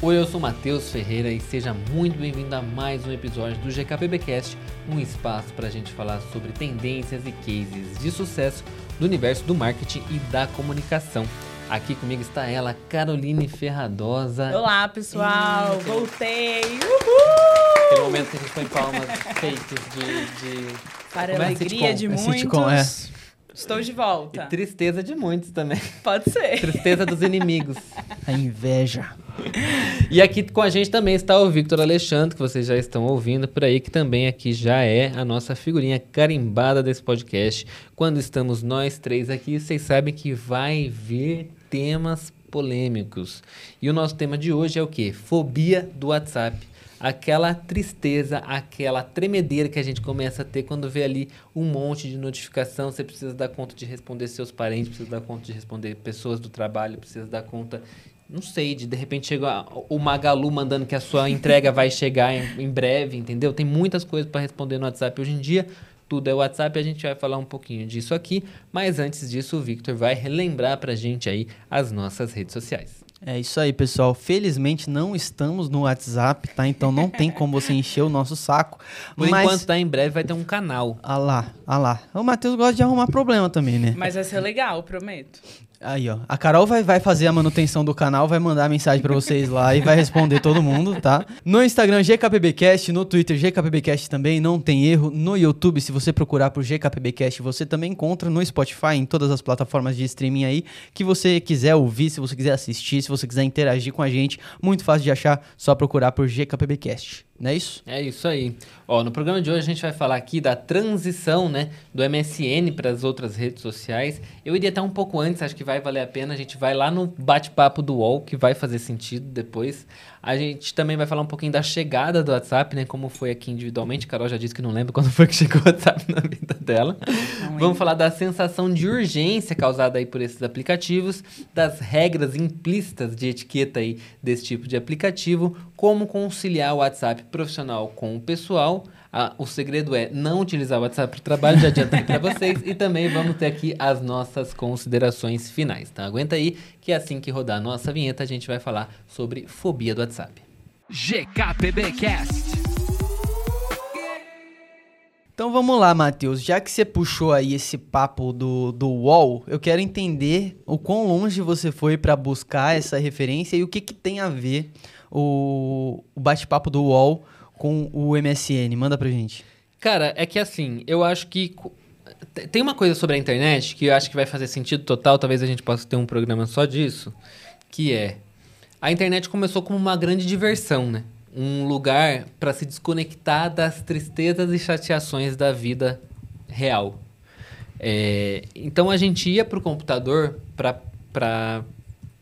Oi, eu sou Matheus Ferreira e seja muito bem-vindo a mais um episódio do GKPBcast, um espaço para a gente falar sobre tendências e cases de sucesso do universo do marketing e da comunicação. Aqui comigo está ela, Caroline Ferradosa. Olá, pessoal! Eita. Voltei! Uhul! Aquele momento que a gente põe palmas feitas de, de... Para a é alegria de é muitos. Sitcom, é. Estou de volta. E tristeza de muitos também. Pode ser. Tristeza dos inimigos. A inveja. E aqui com a gente também está o Victor Alexandre, que vocês já estão ouvindo por aí, que também aqui já é a nossa figurinha carimbada desse podcast. Quando estamos nós três aqui, vocês sabem que vai vir temas polêmicos. E o nosso tema de hoje é o quê? Fobia do WhatsApp aquela tristeza, aquela tremedeira que a gente começa a ter quando vê ali um monte de notificação, você precisa dar conta de responder seus parentes, precisa dar conta de responder pessoas do trabalho, precisa dar conta não sei, de de repente chega o Magalu mandando que a sua entrega vai chegar em, em breve, entendeu? Tem muitas coisas para responder no WhatsApp hoje em dia. Tudo é WhatsApp, a gente vai falar um pouquinho disso aqui, mas antes disso o Victor vai relembrar pra gente aí as nossas redes sociais. É isso aí, pessoal. Felizmente não estamos no WhatsApp, tá? Então não tem como você encher o nosso saco. Por mas... enquanto, tá? Em breve vai ter um canal. Ah lá, ah lá. O Matheus gosta de arrumar problema também, né? Mas vai ser legal, prometo. Aí, ó. A Carol vai, vai fazer a manutenção do canal, vai mandar mensagem para vocês lá e vai responder todo mundo, tá? No Instagram, GKPBcast, no Twitter, GKPBcast também, não tem erro. No YouTube, se você procurar por GKPBcast, você também encontra no Spotify, em todas as plataformas de streaming aí, que você quiser ouvir, se você quiser assistir, se você quiser interagir com a gente, muito fácil de achar, só procurar por GKPBcast. Não é isso? É isso aí. Ó, no programa de hoje a gente vai falar aqui da transição, né, do MSN para as outras redes sociais. Eu iria até um pouco antes, acho que vai valer a pena. A gente vai lá no bate-papo do UOL, que vai fazer sentido depois. A gente também vai falar um pouquinho da chegada do WhatsApp, né, como foi aqui individualmente. A Carol já disse que não lembra quando foi que chegou o WhatsApp na vida dela. Não Vamos falar da sensação de urgência causada aí por esses aplicativos, das regras implícitas de etiqueta aí desse tipo de aplicativo, como conciliar o WhatsApp profissional com o pessoal. Ah, o segredo é não utilizar o WhatsApp para o trabalho, já adiantei para vocês. E também vamos ter aqui as nossas considerações finais, tá? Aguenta aí que assim que rodar a nossa vinheta a gente vai falar sobre fobia do WhatsApp. GKPBcast. Então vamos lá, Matheus. Já que você puxou aí esse papo do, do UOL, eu quero entender o quão longe você foi para buscar essa referência e o que, que tem a ver o, o bate-papo do UOL com o MSN? Manda pra gente. Cara, é que assim, eu acho que. Tem uma coisa sobre a internet que eu acho que vai fazer sentido total, talvez a gente possa ter um programa só disso, que é. A internet começou como uma grande diversão, né? Um lugar para se desconectar das tristezas e chateações da vida real. É, então a gente ia para o computador para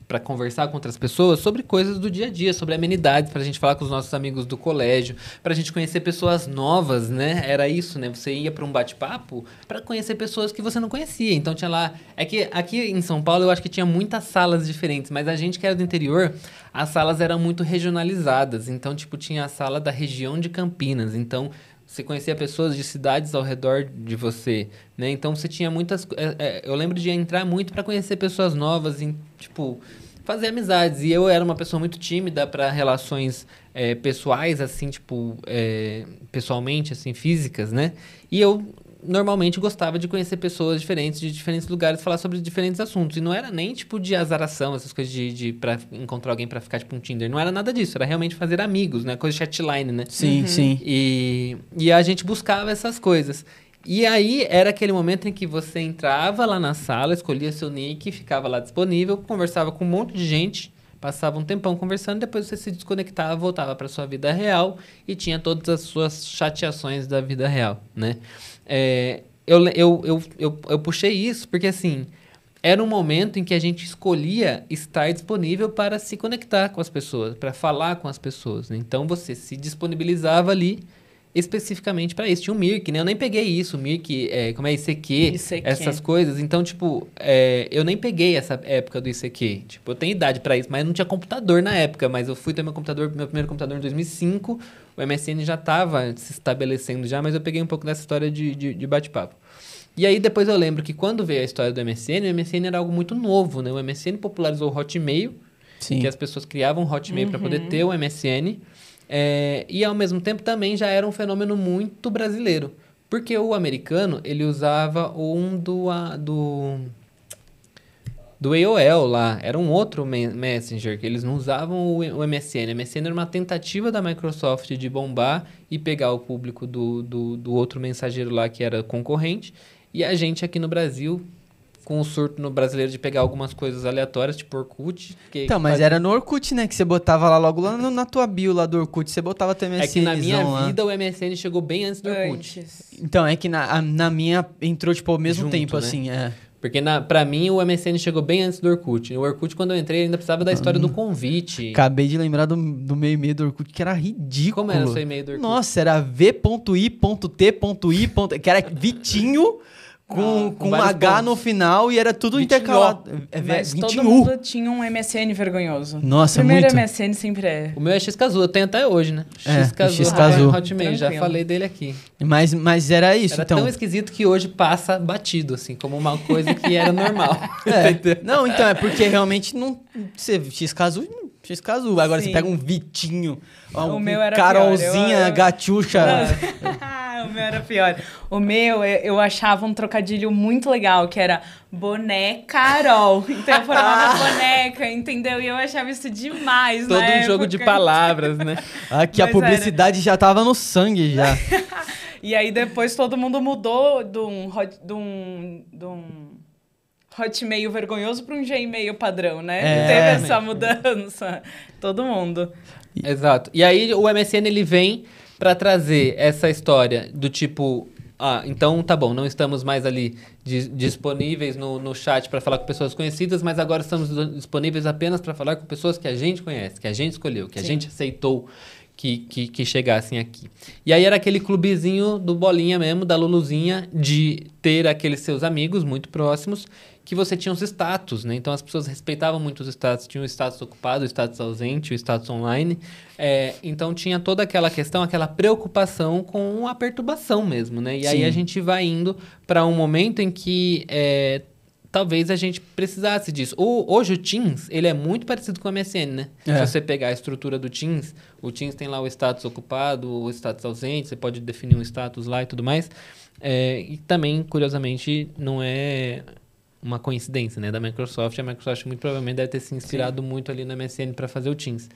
para conversar com outras pessoas sobre coisas do dia a dia, sobre amenidades, para a gente falar com os nossos amigos do colégio, para a gente conhecer pessoas novas, né? Era isso, né? Você ia para um bate-papo para conhecer pessoas que você não conhecia. Então tinha lá. É que aqui em São Paulo eu acho que tinha muitas salas diferentes, mas a gente que era do interior, as salas eram muito regionalizadas. Então, tipo, tinha a sala da região de Campinas. Então, você conhecia pessoas de cidades ao redor de você, né? Então você tinha muitas. É, é, eu lembro de entrar muito para conhecer pessoas novas, em, tipo fazer amizades. E eu era uma pessoa muito tímida para relações é, pessoais, assim, tipo, é, pessoalmente, assim, físicas, né? E eu normalmente gostava de conhecer pessoas diferentes, de diferentes lugares, falar sobre diferentes assuntos. E não era nem, tipo, de azaração, essas coisas de, de pra encontrar alguém para ficar, tipo, um Tinder. Não era nada disso. Era realmente fazer amigos, né? Coisa chatline, né? Sim, uhum. sim. E, e a gente buscava essas coisas. E aí era aquele momento em que você entrava lá na sala, escolhia seu nick, ficava lá disponível, conversava com um monte de gente, passava um tempão conversando, depois você se desconectava, voltava para sua vida real e tinha todas as suas chateações da vida real, né? É, eu, eu, eu, eu, eu puxei isso porque, assim, era um momento em que a gente escolhia estar disponível para se conectar com as pessoas, para falar com as pessoas. Né? Então, você se disponibilizava ali especificamente para isso. Tinha o Mirk, né? Eu nem peguei isso, Mirk, é, como é ICQ, ICQ, essas coisas. Então, tipo, é, eu nem peguei essa época do ICQ. Tipo, eu tenho idade para isso, mas não tinha computador na época. Mas eu fui ter meu computador, meu primeiro computador em 2005. O MSN já estava se estabelecendo já, mas eu peguei um pouco dessa história de, de, de bate-papo. E aí depois eu lembro que quando veio a história do MSN, o MSN era algo muito novo, né? O MSN popularizou o Hotmail, Sim. que as pessoas criavam um Hotmail uhum. para poder ter o MSN. É, e ao mesmo tempo também já era um fenômeno muito brasileiro. Porque o americano, ele usava um do, do do AOL lá. Era um outro Messenger, que eles não usavam o, MSN. O MSN era uma tentativa da Microsoft de bombar e pegar o público do, do, do outro mensageiro lá que era concorrente. E a gente aqui no Brasil com o surto no brasileiro de pegar algumas coisas aleatórias, tipo Orkut. então, mas faz... era no Orkut, né? Que você botava lá logo lá no, na tua bio lá do Orkut, você botava até MSN. É que na minha lá. vida o MSN chegou bem antes do Orkut. Antes. Então, é que na, na minha entrou, tipo, ao mesmo Junto, tempo, né? assim, é. Porque na, pra mim o MSN chegou bem antes do Orkut. O Orkut, quando eu entrei, ainda precisava da história do convite. Acabei de lembrar do, do meu e-mail do Orkut, que era ridículo. Como era o seu e-mail do Orkut? Nossa, era v.i.t.i. Que era Vitinho com, com, com um H pontos. no final e era tudo intercalado. É, Mas todo mundo tinha um MSN vergonhoso. Nossa, o primeiro muito. MSN sempre é. O meu é Xcazu, eu tenho até hoje, né? É, Xcazu, Xcazu. Hotmail, já falei dele aqui. Mas, mas era isso, era então. tão esquisito que hoje passa batido, assim, como uma coisa que era normal. é. não, então, é porque realmente não... Você, Xcazu X caso. Agora Sim. você pega um Vitinho, um, o meu era Carolzinha, pior. Eu, Gatiuxa. o meu era pior. O meu, eu achava um trocadilho muito legal, que era bonecarol. Então eu falava boneca, entendeu? E eu achava isso demais, Todo um época. jogo de palavras, né? Aqui a publicidade era. já tava no sangue, já. e aí depois todo mundo mudou de um... De um, de um Hotmail vergonhoso para um Gmail padrão, né? É, Teve essa mudança. Todo mundo. Exato. E aí o MSN ele vem para trazer essa história do tipo, ah, então tá bom, não estamos mais ali disponíveis no, no chat para falar com pessoas conhecidas, mas agora estamos disponíveis apenas para falar com pessoas que a gente conhece, que a gente escolheu, que Sim. a gente aceitou que, que, que, chegassem aqui. E aí era aquele clubezinho do Bolinha mesmo, da Luluzinha, de ter aqueles seus amigos muito próximos que você tinha os status, né? Então as pessoas respeitavam muito os status, tinha o status ocupado, o status ausente, o status online. É, então tinha toda aquela questão, aquela preocupação com a perturbação mesmo, né? E Sim. aí a gente vai indo para um momento em que é, talvez a gente precisasse disso. O, hoje o Teams, ele é muito parecido com o MSN, né? É. Se você pegar a estrutura do Teams, o Teams tem lá o status ocupado, o status ausente, você pode definir um status lá e tudo mais. É, e também, curiosamente, não é uma coincidência, né, da Microsoft. A Microsoft muito provavelmente deve ter se inspirado Sim. muito ali na MSN para fazer o Teams.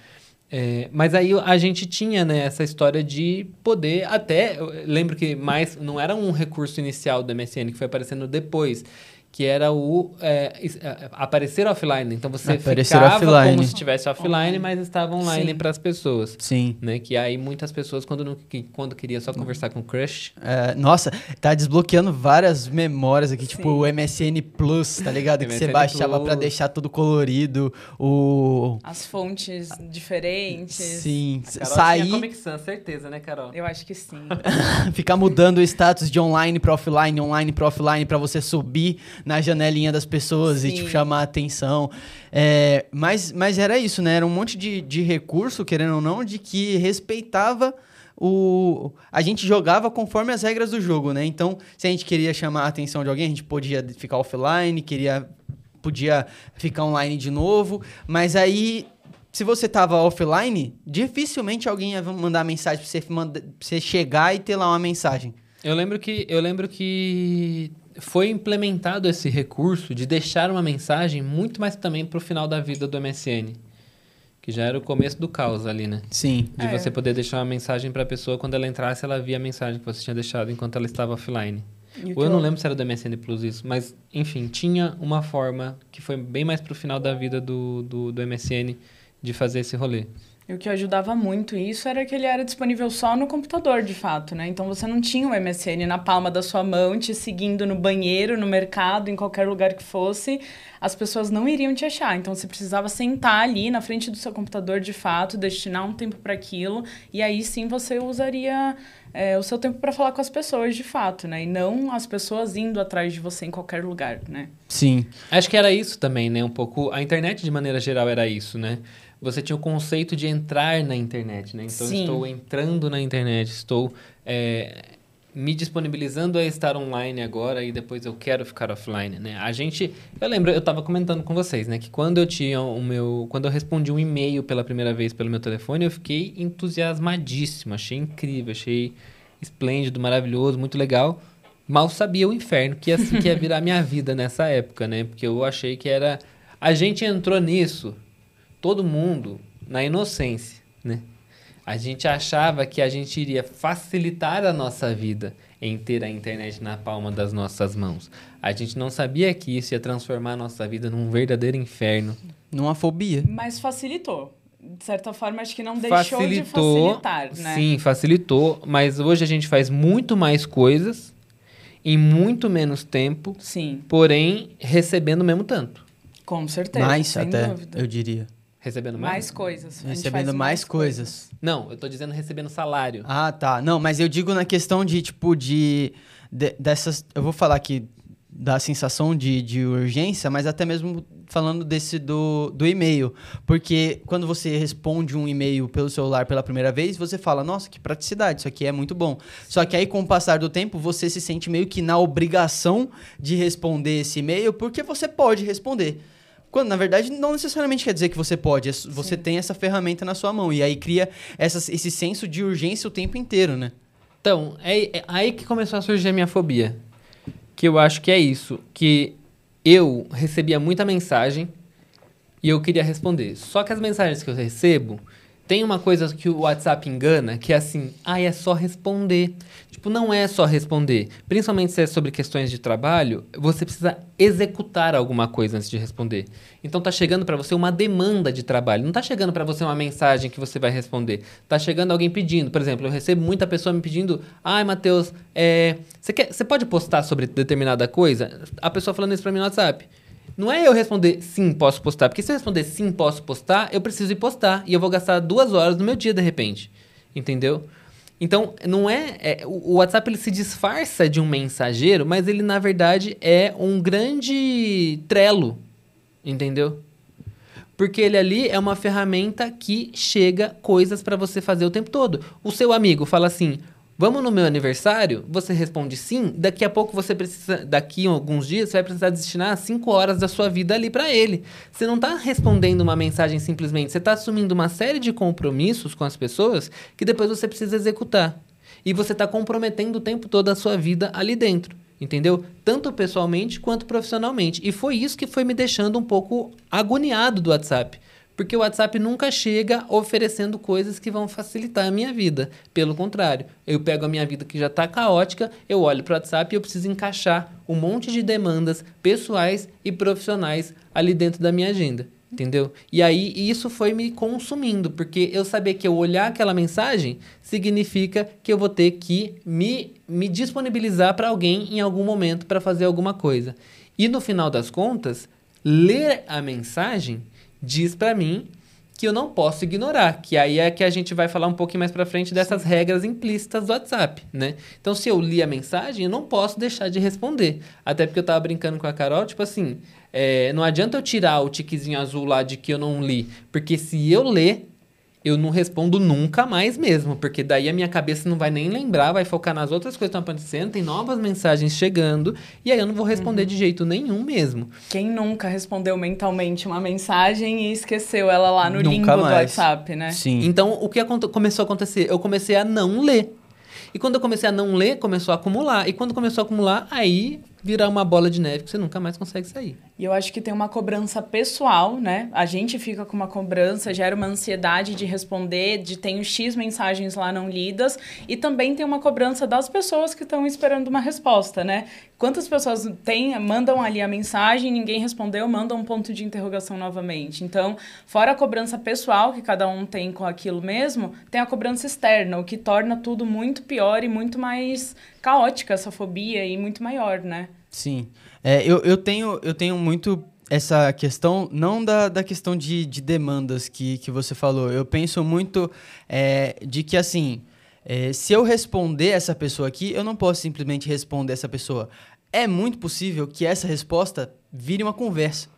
É, mas aí a gente tinha né, essa história de poder até. lembro que mais não era um recurso inicial do MSN que foi aparecendo depois que era o é, é, aparecer offline. Então você aparecer ficava offline. como se estivesse offline, mas estava online para as pessoas. Sim. Né? Que aí muitas pessoas, quando, não, que, quando queria só conversar com o crush... É, nossa, tá desbloqueando várias memórias aqui, Sim. tipo o MSN Plus, tá ligado? que você baixava para deixar tudo colorido, o... As fontes diferentes. Sim. Sair... Comic Sans, certeza, né, Carol? Eu acho que sim. Ficar mudando o status de online para offline, online para offline, para você subir na janelinha das pessoas Sim. e, tipo, chamar a atenção. É, mas, mas era isso, né? Era um monte de, de recurso, querendo ou não, de que respeitava o... A gente jogava conforme as regras do jogo, né? Então, se a gente queria chamar a atenção de alguém, a gente podia ficar offline, queria... Podia ficar online de novo, mas aí se você tava offline, dificilmente alguém ia mandar mensagem pra você, manda, pra você chegar e ter lá uma mensagem. Eu lembro que eu lembro que foi implementado esse recurso de deixar uma mensagem muito mais também para o final da vida do MSN. Que já era o começo do caos ali, né? Sim. De é. você poder deixar uma mensagem para a pessoa quando ela entrasse, ela via a mensagem que você tinha deixado enquanto ela estava offline. Ou eu não lembro se era do MSN Plus isso, mas enfim, tinha uma forma que foi bem mais para o final da vida do, do, do MSN de fazer esse rolê. E o que ajudava muito isso era que ele era disponível só no computador, de fato, né? Então você não tinha o MSN na palma da sua mão, te seguindo no banheiro, no mercado, em qualquer lugar que fosse. As pessoas não iriam te achar. Então você precisava sentar ali na frente do seu computador, de fato, destinar um tempo para aquilo. E aí sim você usaria é, o seu tempo para falar com as pessoas, de fato, né? E não as pessoas indo atrás de você em qualquer lugar, né? Sim. Acho que era isso também, né? Um pouco. A internet, de maneira geral, era isso, né? Você tinha o conceito de entrar na internet, né? Então, Sim. estou entrando na internet, estou... É, me disponibilizando a estar online agora e depois eu quero ficar offline, né? A gente, eu lembro, eu estava comentando com vocês, né, que quando eu tinha o meu, quando eu respondi um e-mail pela primeira vez pelo meu telefone, eu fiquei entusiasmadíssimo, achei incrível, achei esplêndido, maravilhoso, muito legal. Mal sabia o inferno que ia, que ia virar minha vida nessa época, né? Porque eu achei que era a gente entrou nisso, todo mundo na inocência, né? A gente achava que a gente iria facilitar a nossa vida em ter a internet na palma das nossas mãos. A gente não sabia que isso ia transformar a nossa vida num verdadeiro inferno. Numa fobia. Mas facilitou. De certa forma, acho que não deixou facilitou, de facilitar, né? Sim, facilitou. Mas hoje a gente faz muito mais coisas em muito menos tempo. Sim. Porém, recebendo o mesmo tanto. Com certeza. Mais até, dúvida. eu diria. Recebendo mais? Mais coisas. Recebendo mais, mais coisas. coisas. Não, eu tô dizendo recebendo salário. Ah, tá. Não, mas eu digo na questão de, tipo, de, de dessas... Eu vou falar aqui da sensação de, de urgência, mas até mesmo falando desse do, do e-mail. Porque quando você responde um e-mail pelo celular pela primeira vez, você fala, nossa, que praticidade, isso aqui é muito bom. Só que aí, com o passar do tempo, você se sente meio que na obrigação de responder esse e-mail, porque você pode responder. Quando, na verdade, não necessariamente quer dizer que você pode. É você Sim. tem essa ferramenta na sua mão. E aí cria esse senso de urgência o tempo inteiro, né? Então, é, é aí que começou a surgir a minha fobia. Que eu acho que é isso. Que eu recebia muita mensagem e eu queria responder. Só que as mensagens que eu recebo tem uma coisa que o WhatsApp engana, que é assim, ah, é só responder. Tipo, não é só responder. Principalmente se é sobre questões de trabalho, você precisa executar alguma coisa antes de responder. Então tá chegando para você uma demanda de trabalho, não tá chegando para você uma mensagem que você vai responder. Tá chegando alguém pedindo, por exemplo, eu recebo muita pessoa me pedindo: "Ai, Matheus, é, você quer, você pode postar sobre determinada coisa?" A pessoa falando isso para mim no WhatsApp. Não é eu responder sim, posso postar. Porque se eu responder sim, posso postar, eu preciso ir postar. E eu vou gastar duas horas do meu dia de repente. Entendeu? Então, não é, é, O WhatsApp ele se disfarça de um mensageiro, mas ele, na verdade, é um grande trelo. Entendeu? Porque ele ali é uma ferramenta que chega coisas para você fazer o tempo todo. O seu amigo fala assim: Vamos no meu aniversário? Você responde sim. Daqui a pouco você precisa, daqui a alguns dias, você vai precisar destinar 5 horas da sua vida ali para ele. Você não está respondendo uma mensagem simplesmente, você está assumindo uma série de compromissos com as pessoas que depois você precisa executar. E você está comprometendo o tempo todo a sua vida ali dentro. Entendeu? Tanto pessoalmente quanto profissionalmente. E foi isso que foi me deixando um pouco agoniado do WhatsApp. Porque o WhatsApp nunca chega oferecendo coisas que vão facilitar a minha vida. Pelo contrário, eu pego a minha vida que já está caótica, eu olho para o WhatsApp e eu preciso encaixar um monte de demandas pessoais e profissionais ali dentro da minha agenda. Entendeu? E aí isso foi me consumindo, porque eu sabia que eu olhar aquela mensagem significa que eu vou ter que me, me disponibilizar para alguém em algum momento para fazer alguma coisa. E no final das contas, ler a mensagem diz para mim que eu não posso ignorar, que aí é que a gente vai falar um pouquinho mais para frente dessas Sim. regras implícitas do WhatsApp, né? Então, se eu li a mensagem, eu não posso deixar de responder. Até porque eu tava brincando com a Carol, tipo assim, é, não adianta eu tirar o tiquezinho azul lá de que eu não li, porque se eu ler, eu não respondo nunca mais mesmo, porque daí a minha cabeça não vai nem lembrar, vai focar nas outras coisas que estão acontecendo, tem novas mensagens chegando, e aí eu não vou responder uhum. de jeito nenhum mesmo. Quem nunca respondeu mentalmente uma mensagem e esqueceu ela lá no nunca limbo mais. do WhatsApp, né? Sim. Então, o que começou a acontecer? Eu comecei a não ler. E quando eu comecei a não ler, começou a acumular. E quando começou a acumular, aí virar uma bola de neve que você nunca mais consegue sair. E eu acho que tem uma cobrança pessoal, né? A gente fica com uma cobrança, gera uma ansiedade de responder, de tenho X mensagens lá não lidas, e também tem uma cobrança das pessoas que estão esperando uma resposta, né? Quantas pessoas têm, mandam ali a mensagem, ninguém respondeu, mandam um ponto de interrogação novamente. Então, fora a cobrança pessoal que cada um tem com aquilo mesmo, tem a cobrança externa, o que torna tudo muito pior e muito mais caótica essa fobia e muito maior, né? Sim. É, eu, eu, tenho, eu tenho muito essa questão, não da, da questão de, de demandas que, que você falou. Eu penso muito é, de que, assim, é, se eu responder essa pessoa aqui, eu não posso simplesmente responder essa pessoa. É muito possível que essa resposta vire uma conversa.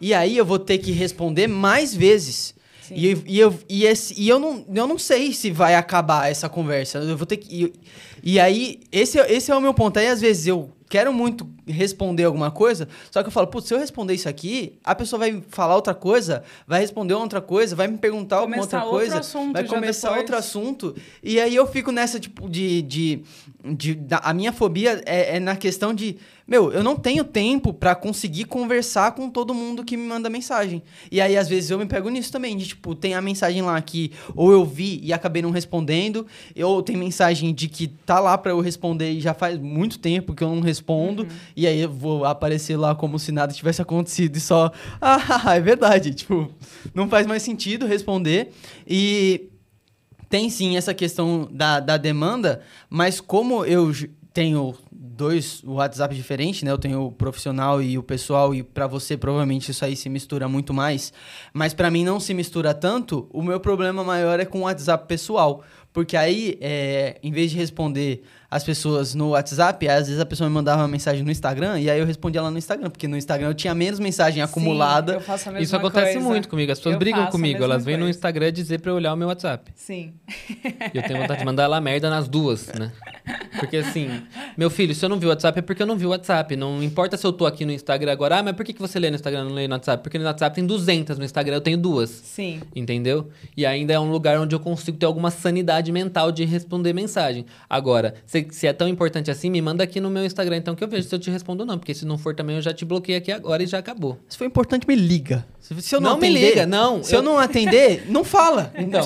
E aí eu vou ter que responder mais vezes. E, e, eu, e, esse, e eu, não, eu não sei se vai acabar essa conversa. Eu vou ter que. E, e aí, esse, é- esse é o meu ponto. Aí, às vezes, eu quero muito responder alguma coisa, só que eu falo, putz, se eu responder isso aqui, a pessoa vai falar outra coisa, vai responder outra coisa, vai me perguntar alguma Começar outra outro coisa, assunto vai começar depois. outro assunto. E aí eu fico nessa, tipo, de. de, de da- a minha fobia é, é na questão de. Meu, eu não tenho tempo pra conseguir conversar com todo mundo que me manda mensagem. E aí, às vezes, eu me pego nisso também. De, tipo, tem a mensagem lá que ou eu vi e acabei não respondendo, ou tem mensagem de que tá lá pra eu responder e já faz muito tempo que eu não respondo. E aí eu vou aparecer lá como se nada tivesse acontecido e só. Ah, é verdade. Tipo, não faz mais sentido responder. E tem sim essa questão da, da demanda, mas como eu tenho dois WhatsApp diferentes, né? Eu tenho o profissional e o pessoal, e pra você provavelmente isso aí se mistura muito mais, mas pra mim não se mistura tanto. O meu problema maior é com o WhatsApp pessoal, porque aí, é, em vez de responder as pessoas no WhatsApp, às vezes a pessoa me mandava uma mensagem no Instagram e aí eu respondia lá no Instagram, porque no Instagram eu tinha menos mensagem acumulada. Sim, eu faço a mesma Isso acontece coisa. muito comigo. As pessoas Eu brigam comigo. Elas vêm no. Instagram dizer pra eu olhar o meu WhatsApp. Sim. E eu tenho vontade de mandar ela merda nas duas, né? Porque assim, meu filho, se eu não vi o WhatsApp é porque eu não vi o WhatsApp. Não importa se eu tô aqui no Instagram agora. Ah, mas por que, que você lê no Instagram e não lê no WhatsApp? Porque no WhatsApp tem 200, no Instagram eu tenho duas. Sim. Entendeu? E ainda é um lugar onde eu consigo ter alguma sanidade mental de responder mensagem. Agora, se, se é tão importante assim, me manda aqui no meu Instagram, então que eu vejo se eu te respondo ou não. Porque se não for também, eu já te bloqueei aqui agora e já acabou. Se for importante, me liga. Se, se eu não, Não me atender, liga, não. Se eu, Eu- não atender, não fala. Então,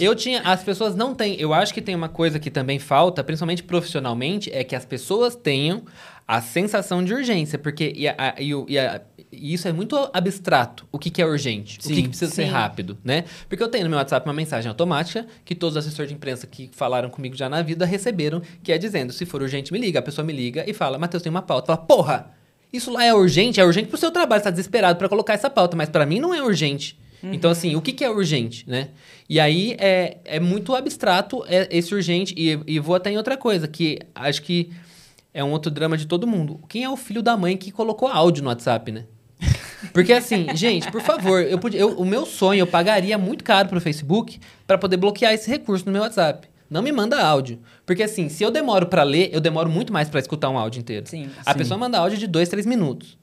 eu tinha. As pessoas não têm. Eu acho que tem uma coisa que também falta, principalmente profissionalmente, é que as pessoas tenham a sensação de urgência. Porque e, a- e o- e a- e isso é muito abstrato. O que, que é urgente? o Sim. que, que precisa ser Sim. rápido, né? Porque eu tenho no meu WhatsApp uma mensagem automática que todos os assessores de imprensa que falaram comigo já na vida receberam, que é dizendo: se for urgente, me liga. A pessoa me liga e fala: Matheus, tem uma pauta. Fala, porra! Isso lá é urgente? É urgente pro seu trabalho, você tá desesperado pra colocar essa pauta, mas pra mim não é urgente. Então, assim, o que, que é urgente, né? E aí é, é muito abstrato é, esse urgente. E, e vou até em outra coisa, que acho que é um outro drama de todo mundo. Quem é o filho da mãe que colocou áudio no WhatsApp, né? Porque assim, gente, por favor, eu podia, eu- o meu sonho, eu pagaria muito caro pro Facebook pra poder bloquear esse recurso no meu WhatsApp. Não me manda áudio. Porque assim, se eu demoro pra ler, eu demoro muito mais pra escutar um áudio inteiro. Sim. A Sim. pessoa manda áudio de dois, três minutos.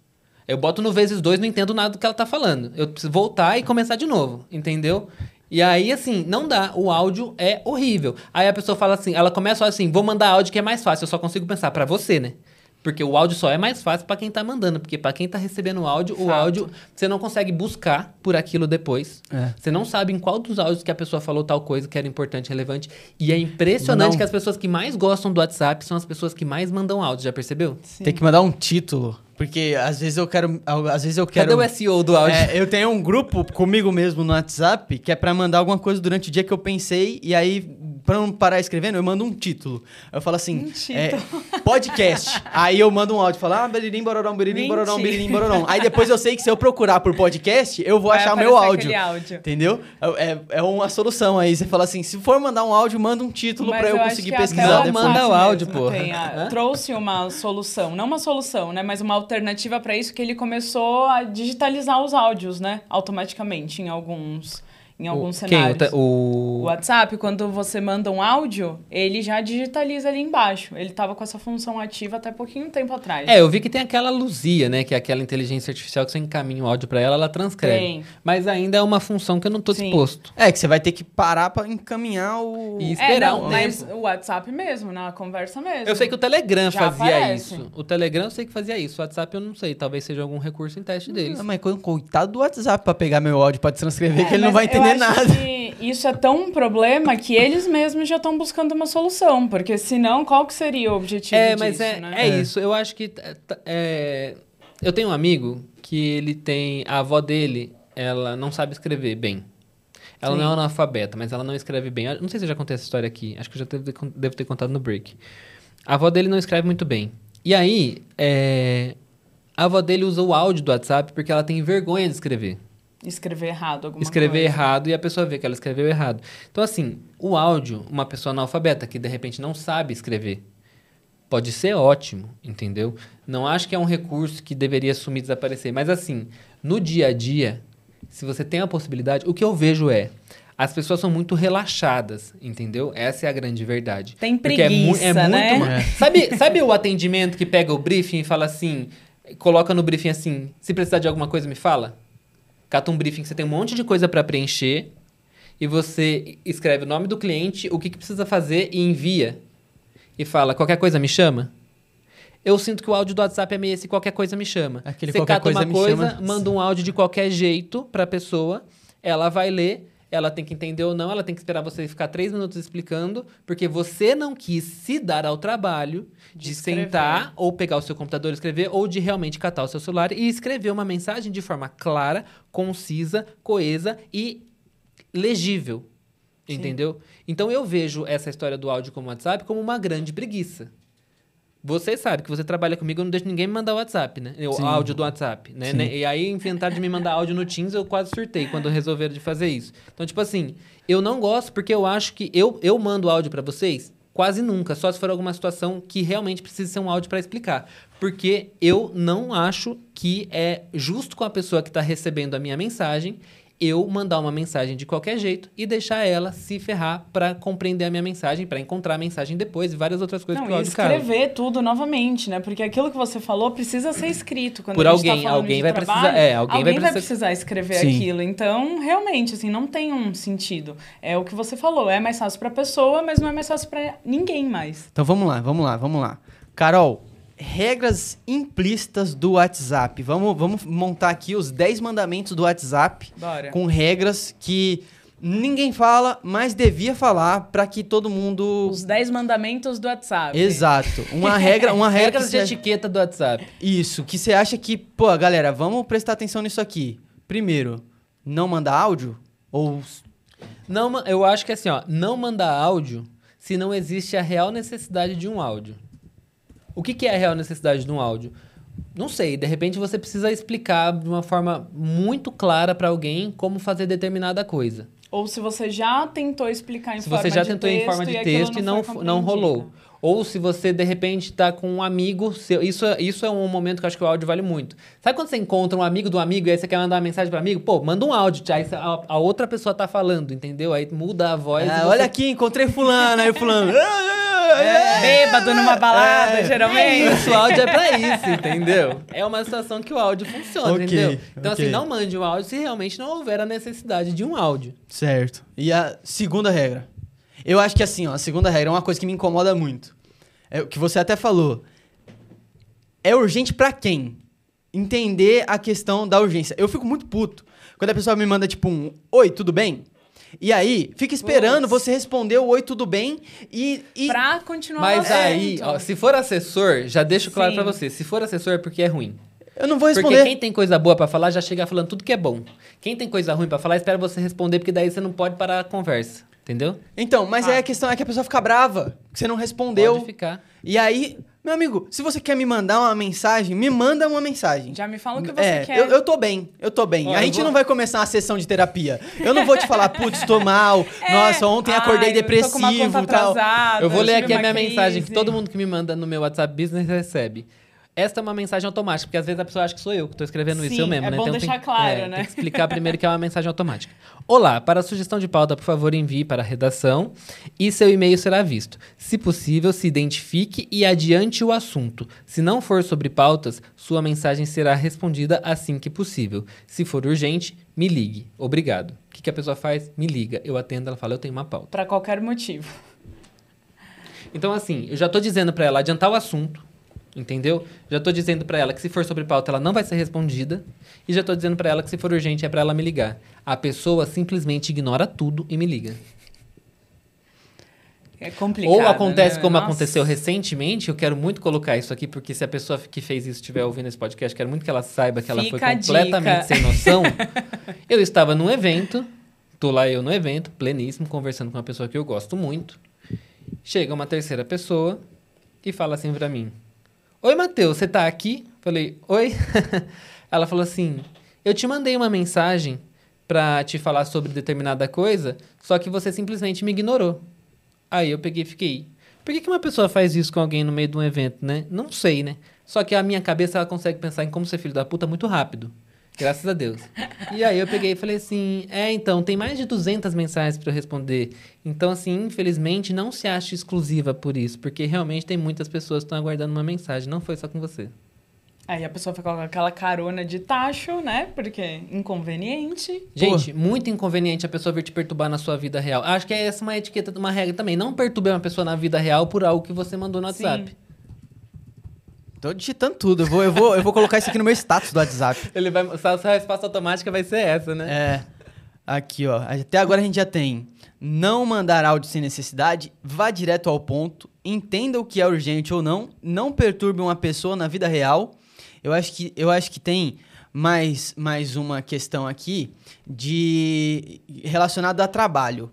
Eu boto no vezes dois, não entendo nada do que ela tá falando. Eu preciso voltar e começar de novo, entendeu? E aí, assim, não dá. O áudio é horrível. Aí a pessoa fala assim, ela começa assim, vou mandar áudio que é mais fácil. Eu só consigo pensar pra você, né? Porque o áudio só é mais fácil pra quem tá mandando. Porque pra quem tá recebendo o áudio, o Fato. áudio você não consegue buscar por aquilo depois. É. Você não sabe em qual dos áudios que a pessoa falou tal coisa que era importante, relevante. E é impressionante Não. que as pessoas que mais gostam do WhatsApp são as pessoas que mais mandam áudio. Já percebeu? Sim. Tem que mandar um título. Porque às vezes eu quero. Às vezes eu quero. Cadê o SEO do áudio? É, eu tenho um grupo comigo mesmo no WhatsApp que é pra mandar alguma coisa durante o dia que eu pensei e aí, pra não parar escrevendo, eu mando um título. Eu falo assim, Um título. é, podcast. aí eu mando um áudio, falo, ah, beririm, bororão, beririm, bororão, beririm, bororão. Aí depois eu sei que se eu procurar por podcast, eu vou Vai achar o meu áudio. áudio. Entendeu? É, é- uma solução aí. Você fala assim, se for mandar um áudio, manda um título Mas pra eu, acho conseguir pesquisar depois. manda o áudio, Hã? trouxe uma solução, não uma solução, né, mas uma alternativa para isso que ele começou a digitalizar os áudios, né, automaticamente em alguns em alguns O- quem? O, cenários. te- o- O WhatsApp, quando você manda um áudio, ele já digitaliza ali embaixo. Ele tava com essa função ativa até pouquinho tempo atrás. É, eu vi que tem aquela Luzia, né? Que é aquela inteligência artificial que você encaminha o áudio pra ela, ela transcreve. Tem. Mas ainda é uma função que eu não tô Sim. disposto. É, que você vai ter que parar pra encaminhar o... E É, esperar não, um mas tempo. o WhatsApp mesmo, na conversa mesmo. Eu sei que o Telegram Já fazia aparece. isso. O Telegram eu sei que fazia isso. O WhatsApp eu não sei. Talvez seja algum recurso em teste deles. Ah, mas co- coitado do WhatsApp pra pegar meu áudio pra transcrever, que ele não É, vai entender acho nada. que isso é tão um problema que eles mesmos já estão buscando uma solução, porque senão qual que seria o objetivo É, disso, mas é, né? é É. isso. Eu acho que. é, Eu tenho um amigo que ele tem. A avó dele, ela não sabe escrever bem. Ela Sim. não é analfabeta, mas ela não escreve bem. Eu Não sei se eu já contei essa história aqui. Acho que eu já devo devo ter contado no break. A avó dele não escreve muito bem. E aí, é, a avó dele usa o áudio do WhatsApp porque ela tem vergonha de escrever. Escrever errado alguma escrever coisa. errado e a pessoa vê que ela escreveu errado. Então, assim, o áudio, uma pessoa analfabeta que de repente não sabe escrever, pode ser ótimo, entendeu? Não acho que é um recurso que deveria sumir e desaparecer. Mas, assim, no dia a dia, se você tem a possibilidade, o que eu vejo é as pessoas são muito relaxadas, entendeu? Essa é a grande verdade. Tem Porque é, mu- preguiça, é muito né? ma- Sabe, sabe o atendimento que pega o briefing e fala assim, coloca no briefing assim, se precisar de alguma coisa me fala? Cata um briefing que você tem um monte de coisa para preencher e você escreve o nome do cliente, o que, que precisa fazer e envia. E fala, qualquer coisa me chama? Eu sinto que o áudio do WhatsApp é meio esse, qualquer coisa me chama. Aquele você qualquer cata coisa uma coisa, chama. manda um áudio de qualquer jeito pra pessoa, ela vai ler, ela tem que entender ou não, ela tem que esperar você ficar três minutos explicando, porque você não quis se dar ao trabalho de, De sentar ou pegar o seu computador e escrever, ou de realmente catar o seu celular e escrever uma mensagem de forma clara, concisa, coesa e legível. Sim. Entendeu? Então eu vejo essa história do áudio como WhatsApp como uma grande preguiça. Você sabe que você trabalha comigo, eu não deixo ninguém me mandar o WhatsApp, né? O áudio do WhatsApp, né? Né? E aí inventaram de me mandar áudio no Teams, eu quase surtei quando resolveram de fazer isso. Então, tipo assim, eu não gosto porque eu acho que eu, eu mando áudio pra vocês quase nunca, só se for alguma situação que realmente precisa ser um áudio pra explicar. Porque eu não acho que é justo com a pessoa que tá recebendo a minha mensagem eu mandar uma mensagem de qualquer jeito e deixar ela se ferrar pra compreender a minha mensagem, pra encontrar a mensagem depois e várias outras coisas Não, que e causa. escrever tudo novamente, né? Porque aquilo que você falou precisa ser escrito. Quando Por a gente tá alguém, falando alguém de vai trabalho, precisar- é, alguém vai precisar- precisar escrever Sim. aquilo. Então, realmente, assim, não tem um sentido. É o que você falou, é mais fácil pra pessoa, mas não é mais fácil pra ninguém mais. Então vamos lá, vamos lá, vamos lá. Carol, regras implícitas do WhatsApp. Vamos, vamos montar aqui os 10 mandamentos do WhatsApp Bora. com regras que ninguém fala, mas devia falar para que todo mundo. Os 10 mandamentos do WhatsApp. Exato. Uma regra, uma regra Regras de você- etiqueta do WhatsApp. Isso, que você acha que, pô, galera, vamos prestar atenção nisso aqui. Primeiro, não mandar áudio ou Não, eu acho que assim, ó, não mandar áudio se não existe a real necessidade de um áudio. O que, que é a real necessidade de um áudio? Não sei, de repente você precisa explicar de uma forma muito clara pra alguém como fazer determinada coisa. Ou se você já tentou explicar em Se forma você já de tentou texto em forma de texto e não, não rolou. Ou se você, de repente, tá com um amigo seu. Isso, é- isso é um momento que eu acho que o áudio vale muito. Sabe quando você encontra um amigo do amigo e aí você quer mandar uma mensagem pro amigo? Pô, manda um áudio. Aí a, a outra pessoa tá falando, entendeu? Aí muda a voz. Ah, você- olha aqui, encontrei fulano, aí fulano. Bêbado numa balada, É. geralmente. Isso, o áudio é pra isso, entendeu? É uma situação que o áudio funciona, Ok, entendeu? Então, ok. assim, não mande um áudio se realmente não houver a necessidade de um áudio. Certo. E a segunda regra? Eu acho que assim, ó, a segunda regra é uma coisa que me incomoda muito. É o que você até falou. É urgente pra quem? Entender a questão da urgência. Eu fico muito puto quando a pessoa me manda tipo um oi, tudo bem? E aí, fica esperando Putz. você responder o oi, tudo bem? E, e Pra continuar Mas aí, ó, se for assessor, já deixo claro pra você. Se for assessor é porque é ruim. Eu não vou Porque responder. quem tem coisa boa pra falar já chega falando tudo que é bom. Quem tem coisa ruim pra falar, espera você responder, porque daí você não pode parar a conversa. Entendeu? Então, mas Ah. aí a questão é que a pessoa fica brava, que você não respondeu. Pode ficar. E aí, meu amigo, se você quer me mandar uma mensagem, me manda uma mensagem. Já me fala o que você é, quer. Eu, eu tô bem, eu tô bem. Ó, a gente vou- não vai começar uma sessão de terapia. Eu não vou te falar, putz, tô mal. Nossa, ontem É. Ai, acordei depressivo e tal. atrasada, Eu vou ler aqui a minha crise. mensagem que todo mundo que me manda no meu WhatsApp Business recebe. Esta é uma mensagem automática, porque às vezes a pessoa acha que sou eu que estou escrevendo isso, Sim, eu mesmo, é né? bom tem- deixar claro, é, né? Tem que explicar primeiro que é uma mensagem automática. Olá, para a sugestão de pauta, por favor, envie para a redação e seu e-mail será visto. Se possível, se identifique e adiante o assunto. Se não for sobre pautas, sua mensagem será respondida assim que possível. Se for urgente, me ligue. Obrigado. O que, que a pessoa faz? Me liga. Eu atendo, ela fala, eu tenho uma pauta. Pra qualquer motivo. Então, assim, eu já tô dizendo pra ela adiantar o assunto, entendeu? Já tô dizendo pra ela que se for sobre pauta, ela não vai ser respondida. E já tô dizendo pra ela que se for urgente, é pra ela me ligar. A pessoa simplesmente ignora tudo e me liga. É complicado. Ou acontece né? como Nossa. aconteceu recentemente, eu quero muito colocar isso aqui, porque se a pessoa que fez isso estiver ouvindo esse podcast, quero muito que ela saiba que ela foi Fica completamente sem noção. eu estava num evento, tô lá eu no evento, pleníssimo, conversando com uma pessoa que eu gosto muito. Chega uma terceira pessoa e fala assim pra mim: Oi, Matheus, você tá aqui? Falei: Oi. Ela falou assim: Eu te mandei uma mensagem pra te falar sobre determinada coisa, só que você simplesmente me ignorou. Aí eu peguei e fiquei. Por que, que uma pessoa faz isso com alguém no meio de um evento, né? Não sei, né? Só que a minha cabeça ela consegue pensar em como ser filho da puta muito rápido. Graças a Deus. E aí eu peguei e falei assim: é, então, tem mais de 200 mensagens para eu responder. Então, assim, infelizmente, não se acha exclusiva por isso, porque realmente tem muitas pessoas que estão aguardando uma mensagem. Não foi só com você. Aí a pessoa fica com aquela carona de tacho, né? Porque inconveniente. Gente, muito inconveniente a pessoa vir te perturbar na sua vida real. Acho que é essa uma etiqueta, uma regra também. Não perturbe uma pessoa na vida real por algo que você mandou no WhatsApp. Tô digitando tudo. Eu vou, eu, vou, eu vou colocar isso aqui no meu status do WhatsApp. Ele vai, sua resposta automática vai ser essa, né? É. Aqui, ó. Até agora a gente já tem não mandar áudio sem necessidade, vá direto ao ponto, entenda o que é urgente ou não, não perturbe uma pessoa na vida real. Eu acho que, eu acho que tem mais, mais uma questão aqui de relacionado a trabalho.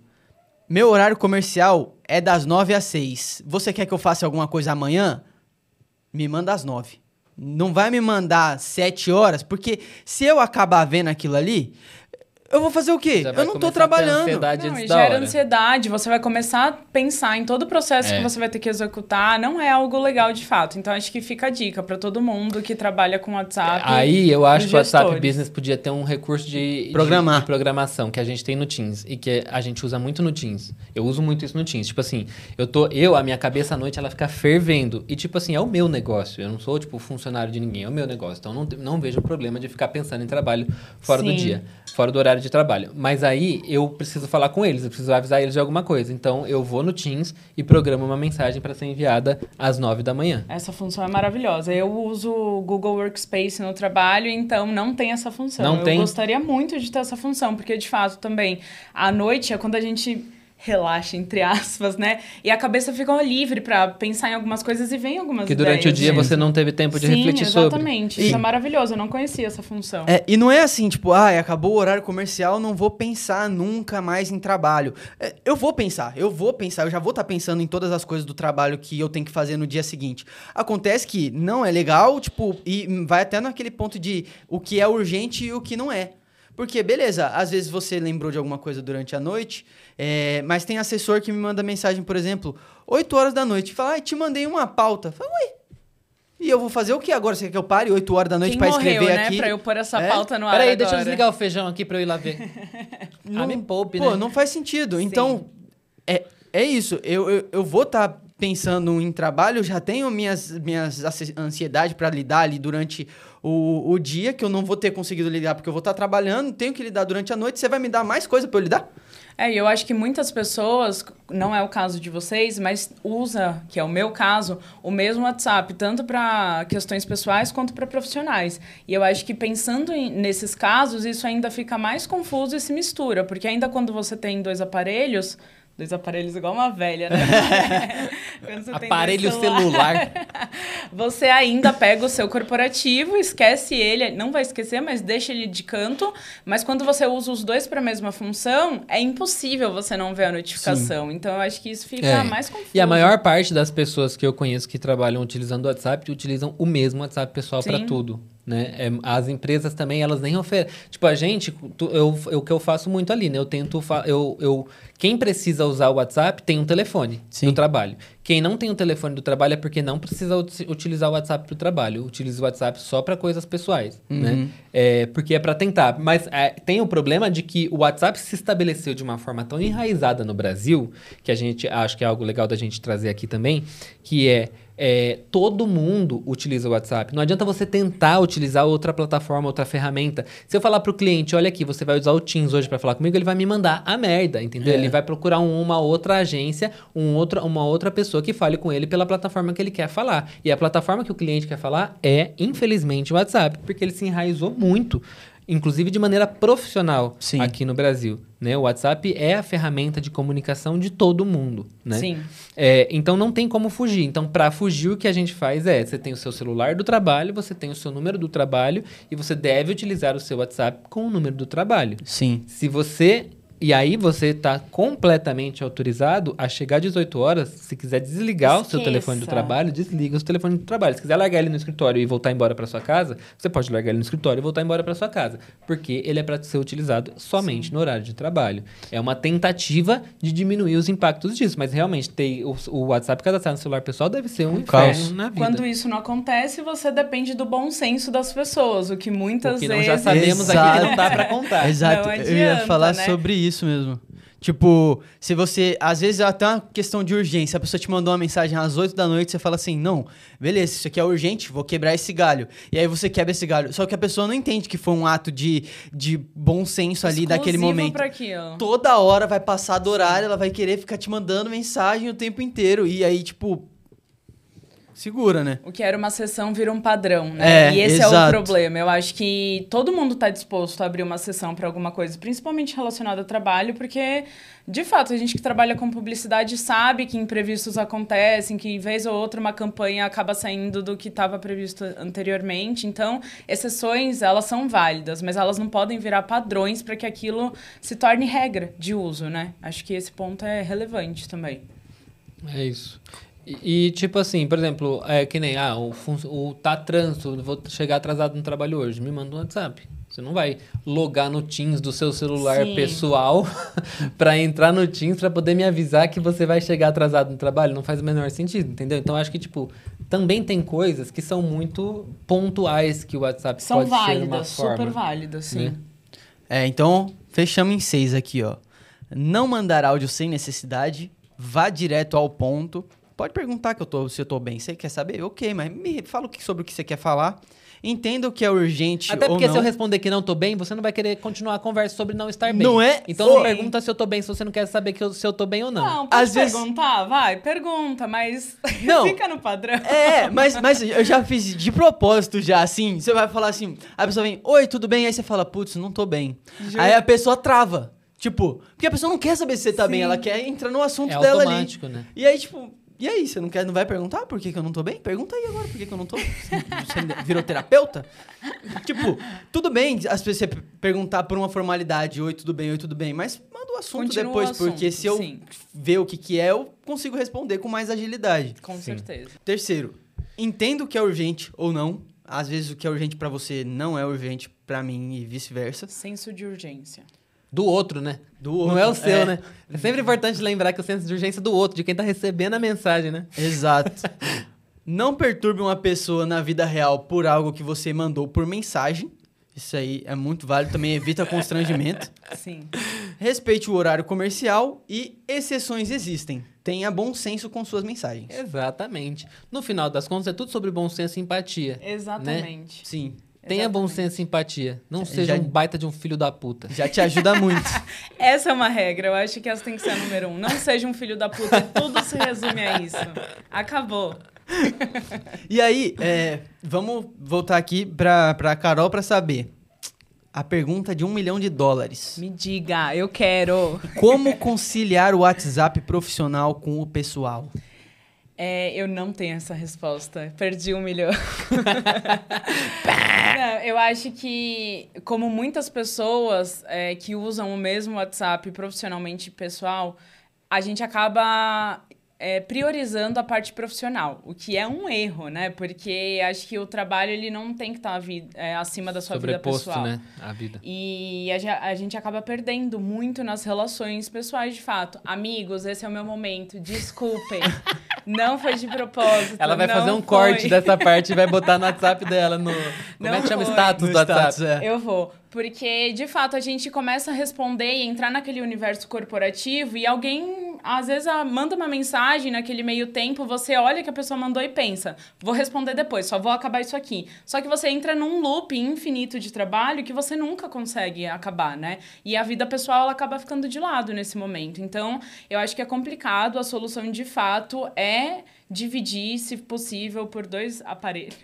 Meu horário comercial é das 9 às 6. Você quer que eu faça alguma coisa amanhã? Me manda às 9. Não vai me mandar 7 horas, porque se eu acabar vendo aquilo ali, eu vou fazer o quê? Eu não tô trabalhando. ansiedade Não, antes e da gera hora. ansiedade, você vai começar a pensar em todo o processo É. que você vai ter que executar, não é algo legal de fato. Então acho que fica a dica para todo mundo que trabalha com WhatsApp. Aí eu acho que o WhatsApp. Business podia ter um recurso de, Programar. de programação que a gente tem no Teams e que a gente usa muito no Teams. Eu uso muito isso no Teams. Tipo assim, eu tô, eu a minha cabeça à noite ela fica fervendo e tipo assim, é o meu negócio. Eu não sou tipo funcionário de ninguém, é o meu negócio. Então não, não vejo problema de ficar pensando em trabalho fora do Sim. dia, fora do horário de trabalho. Mas aí eu preciso falar com eles, eu preciso avisar eles de alguma coisa. Então eu vou no Teams e programo uma mensagem para ser enviada às nove da manhã. Essa função é maravilhosa. Eu uso o Google Workspace no trabalho, então não tem essa função. Não eu tem? gostaria muito de ter essa função, porque de fato também à noite é quando a gente relaxa, entre aspas, né? E a cabeça fica livre para pensar em algumas coisas e vem algumas Que durante o ideias. dia você não teve tempo de Sim, refletir sobre. exatamente. E- Isso é maravilhoso. Eu não conhecia essa função. É, e não é assim, tipo, ah, acabou o horário comercial, não vou pensar nunca mais em trabalho. É, eu vou pensar, eu vou pensar, eu já vou estar pensando em todas as coisas do trabalho que eu tenho que fazer no dia seguinte. Acontece que não é legal, tipo, e vai até naquele ponto de o que é urgente e o que não é. Porque, beleza, às vezes você lembrou de alguma coisa durante a noite, é, mas tem assessor que me manda mensagem, por exemplo, 8 horas da noite, e fala, ai, te mandei uma pauta. Fala, ué, e eu vou fazer o que agora? Você quer que eu pare 8 horas da noite Quem pra morreu, escrever né? aqui? Pra eu pôr essa É? pauta no ar Peraí, deixa eu agora. desligar o feijão aqui pra eu ir lá ver. ah, me poupe, Pô, né? não faz sentido. Então, é, é isso. Eu, eu, eu vou estar pensando em trabalho, já tenho minhas, minhas ansi- ansiedades para lidar ali durante o, o dia, que eu não vou ter conseguido lidar porque eu vou estar trabalhando, tenho que lidar durante a noite. Você vai me dar mais coisa para eu lidar? É, e eu acho que muitas pessoas, não é o caso de vocês, mas usa, que é o meu caso, o mesmo WhatsApp, tanto para questões pessoais quanto para profissionais. E eu acho que pensando em- nesses casos, isso ainda fica mais confuso e se mistura, porque ainda quando você tem dois aparelhos, dois aparelhos igual uma velha, né? Aparelho celulares. celular. Você ainda pega o seu corporativo, esquece ele, não vai esquecer, mas deixa ele de canto. Mas quando você usa os dois para a mesma função, é impossível você não ver a notificação. Então eu acho que isso fica É. mais confuso. E a maior parte das pessoas que eu conheço que trabalham utilizando o WhatsApp utilizam o mesmo WhatsApp pessoal para Sim. tudo. Né? É, as empresas também, elas nem oferecem. Tipo, a gente, tu- eu, eu- o que eu faço muito ali, né? Eu tento. Eu, eu, quem precisa usar o WhatsApp tem um telefone Sim. do trabalho. Quem não tem o telefone do trabalho é porque não precisa uti- utilizar o WhatsApp para o trabalho. Utiliza o WhatsApp só para coisas pessoais, né? É, porque é para tentar. Mas é, tem o problema de que o WhatsApp se estabeleceu de uma forma tão enraizada no Brasil, que a gente acho que é algo legal da gente trazer aqui também, que é, é, todo mundo utiliza o WhatsApp. Não adianta você tentar utilizar outra plataforma, outra ferramenta. Se eu falar pro cliente, olha aqui, você vai usar o Teams hoje para falar comigo, ele vai me mandar a merda, entendeu? É. Ele vai procurar um- uma outra agência, um outra, uma outra pessoa que fale com ele pela plataforma que ele quer falar. E a plataforma que o cliente quer falar é, infelizmente, o WhatsApp, porque ele se enraizou muito, inclusive de maneira profissional Sim. aqui no Brasil. Né? O WhatsApp é a ferramenta de comunicação de todo mundo. Né? Sim. É, então não tem como fugir. Então, para fugir, o que a gente faz é: você tem o seu celular do trabalho, você tem o seu número do trabalho e você deve utilizar o seu WhatsApp com o número do trabalho. Sim. Se você E aí você tá completamente autorizado a chegar às 18 horas, se quiser desligar o seu Esqueça. telefone do trabalho, desliga o seu telefone do trabalho. Se quiser largar ele no escritório e voltar embora para sua casa, você pode largar ele no escritório e voltar embora para sua casa, porque ele é para ser utilizado somente no horário de trabalho. É uma tentativa de diminuir os impactos disso, mas realmente ter o, o WhatsApp cadastrado no celular pessoal deve ser um, Um caos. inferno na vida. Quando isso não acontece, você depende do bom senso das pessoas, o que muitas o que não vezes... já sabemos aqui que não Exato. dá para contar. Exato, Não eu ia adianta, falar né? sobre isso mesmo. Tipo, se você. Às vezes é até uma questão de urgência. A pessoa te mandou uma mensagem às 8 da noite, você fala assim: não, beleza, isso aqui é urgente, vou quebrar esse galho. E aí você quebra esse galho. Só que a pessoa não entende que foi um ato de, de bom senso ali daquele exclusivo momento. pra aquilo. Toda hora vai passar do horário, ela vai querer ficar te mandando mensagem o tempo inteiro. E aí, tipo. Segura, né? O que era uma sessão vira um padrão, né? É, e esse é exato. o problema. Eu acho que todo mundo está disposto a abrir uma sessão para alguma coisa, principalmente relacionada ao trabalho, porque, de fato, a gente que trabalha com publicidade sabe que imprevistos acontecem, que vez ou outra uma campanha acaba saindo do que estava previsto anteriormente. Então, exceções, elas são válidas, mas elas não podem virar padrões para que aquilo se torne regra de uso, né? Acho que esse ponto é relevante também. É isso. E, e, tipo assim, por exemplo, é que nem, ah, o, o tá trânsito, vou chegar atrasado no trabalho hoje, me manda um WhatsApp. Você não vai logar no Teams do seu celular Sim. pessoal pra entrar no Teams pra poder me avisar que você vai chegar atrasado no trabalho. Não faz o menor sentido, entendeu? Então acho que, tipo, também tem coisas que são muito pontuais que o WhatsApp São pode ser uma válidas, super forma. válidas, sim. né? É, então, fechamos em seis aqui, ó. Não mandar áudio sem necessidade, vá direto ao ponto. Pode perguntar que eu tô, se eu tô bem. Você quer saber? Ok, mas me fala o que- sobre o que você quer falar. Entenda o que é urgente Até ou porque não. se eu responder que não tô bem, você não vai querer continuar a conversa sobre não estar bem. Não é? Então não Sim. pergunta se eu tô bem se você não quer saber que eu- se eu tô bem ou não. Não, pode Às vezes- perguntar, vai, pergunta, mas Não. fica no padrão. É, mas, mas eu já fiz de propósito já, assim. Você vai falar assim, a pessoa vem, oi, tudo bem? Aí você fala, putz, não tô bem. Juro. Aí a pessoa trava. Tipo, porque a pessoa não quer saber se você tá Sim. bem, ela quer entrar no assunto É dela ali. automático, né? E aí, tipo, e aí, você não quer, não vai perguntar por que, que eu não tô bem? Pergunta aí agora por que, que eu não tô. Você virou terapeuta? tipo, tudo bem as pessoas você perguntar por uma formalidade, oi, tudo bem, oi, tudo bem, mas manda o assunto Continua depois, o assunto, porque se eu sim. ver o que que é, eu consigo responder com mais agilidade. Com Sim. certeza. Terceiro, entenda o que é urgente ou não. Às vezes o que é urgente pra você não é urgente pra mim e vice-versa. Senso de urgência. Do outro, né? Do Não é o outro, seu, é. né? É sempre importante lembrar que o senso de urgência é do outro, de quem tá recebendo a mensagem, né? Exato. Não perturbe uma pessoa na vida real por algo que você mandou por mensagem. Isso aí é muito válido, também evita constrangimento. Sim. Respeite o horário comercial e exceções existem. Tenha bom senso com suas mensagens. Exatamente. No final das contas, é tudo sobre bom senso e empatia. Exatamente. Sim, Tenha bom senso e empatia. Não seja já- um baita de um filho da puta. já te ajuda muito. Essa é uma regra, eu acho que essa tem que ser a número um. Não seja um filho da puta, tudo se resume a isso. Acabou. E aí, é, vamos voltar aqui pra, pra Carol pra saber. A pergunta de um milhão de dólares. Me diga, eu quero. Como conciliar o WhatsApp profissional com o pessoal? É, eu não tenho essa resposta. Perdi um milhão. Não, eu acho que, como muitas pessoas é, que usam o mesmo WhatsApp profissionalmente e pessoal, a gente acaba é, priorizando a parte profissional, o que é um erro, né? Porque acho que o trabalho ele não tem que estar acima da sua vida pessoal. né? A vida. E a, a gente acaba perdendo muito nas relações pessoais, de fato. Amigos, esse é o meu momento. Desculpem. não foi de propósito. Ela vai fazer um foi. corte dessa parte e vai botar no WhatsApp dela. No... Como Não é que chama? foi. Status No do WhatsApp. status, é. Eu vou. Porque, de fato, a gente começa a responder e entrar naquele universo corporativo e alguém, às vezes, manda uma mensagem naquele meio tempo, você olha que a pessoa mandou e pensa, vou responder depois, só vou acabar isso aqui. Só que você entra num loop infinito de trabalho que você nunca consegue acabar, né? E a vida pessoal, ela acaba ficando de lado nesse momento. Então, eu acho que é complicado. A solução, de fato, é dividir, se possível, por dois aparelhos.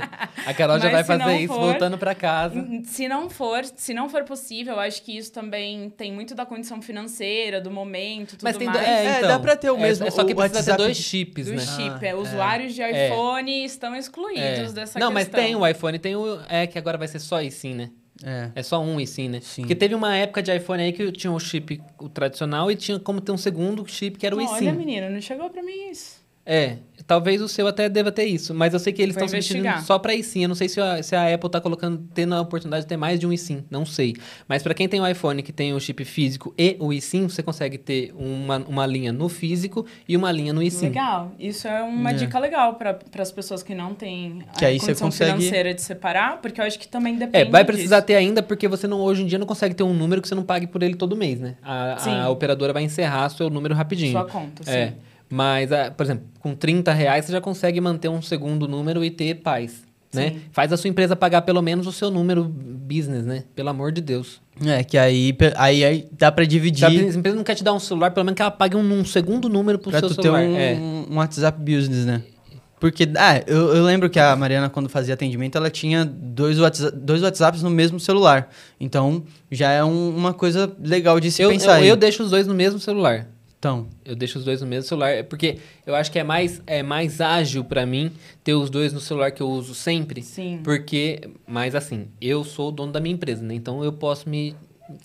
A Carol já Mas vai fazer não isso for- voltando pra casa. Se não for, se não for possível, eu acho que isso também tem muito da condição financeira, do momento, tudo Mas tem mais. é, É, então, dá pra ter o é- mesmo- É, só que o precisa WhatsApp ter dois chips, do né? chip, Ah, é, usuários de É. iPhone estão excluídos É. dessa Não, mas questão. tem o iPhone, tem o. É que agora vai ser só eSIM, né? É. É só um eSIM, né? Sim. Porque teve uma época de iPhone aí que tinha o chip o tradicional e tinha como ter um segundo chip que era o Olha, eSIM. menina, não chegou pra mim isso. É, talvez o seu até deva ter isso, mas eu sei que eles estão substituindo investigar. só para eSIM. Eu não sei se a, se a Apple tá colocando, tendo a oportunidade de ter mais de um eSIM, não sei. Mas para quem tem o iPhone que tem o chip físico e o eSIM, você consegue ter uma, uma linha no físico e uma linha no eSIM. Legal. Isso é uma É. dica legal para as pessoas que não têm a Que aí você condição consegue- financeira de separar, porque eu acho que também É, depende vai precisar disso. ter ainda, porque você não, hoje em dia não consegue ter um número que você não pague por ele todo mês, né? A, Sim. a operadora vai encerrar seu número rapidinho. Sua conta, sim. É. Mas, ah, por exemplo, com 30 reais você já consegue manter um segundo número e ter paz. Né? Sim. Faz a sua empresa pagar pelo menos o seu número business, né? Pelo amor de Deus. É, que aí, aí, aí dá pra Se a dividir empresa não quer te dar um celular, pelo menos que ela pague um, um segundo número pro pra seu tu ter celular. um, É. um WhatsApp Business, né? Porque, ah, eu, eu lembro que a Mariana, quando fazia atendimento, ela tinha dois, WhatsApp, dois WhatsApps no mesmo celular. Então, já é um- uma coisa legal de se Eu, pensar eu, eu deixo os dois no mesmo celular. Então, Eu deixo os dois no mesmo celular, é porque eu acho que é mais, é mais ágil pra mim ter os dois no celular que eu uso sempre. Sim. Porque, mas assim, eu sou o dono da minha empresa, né? Então eu posso me,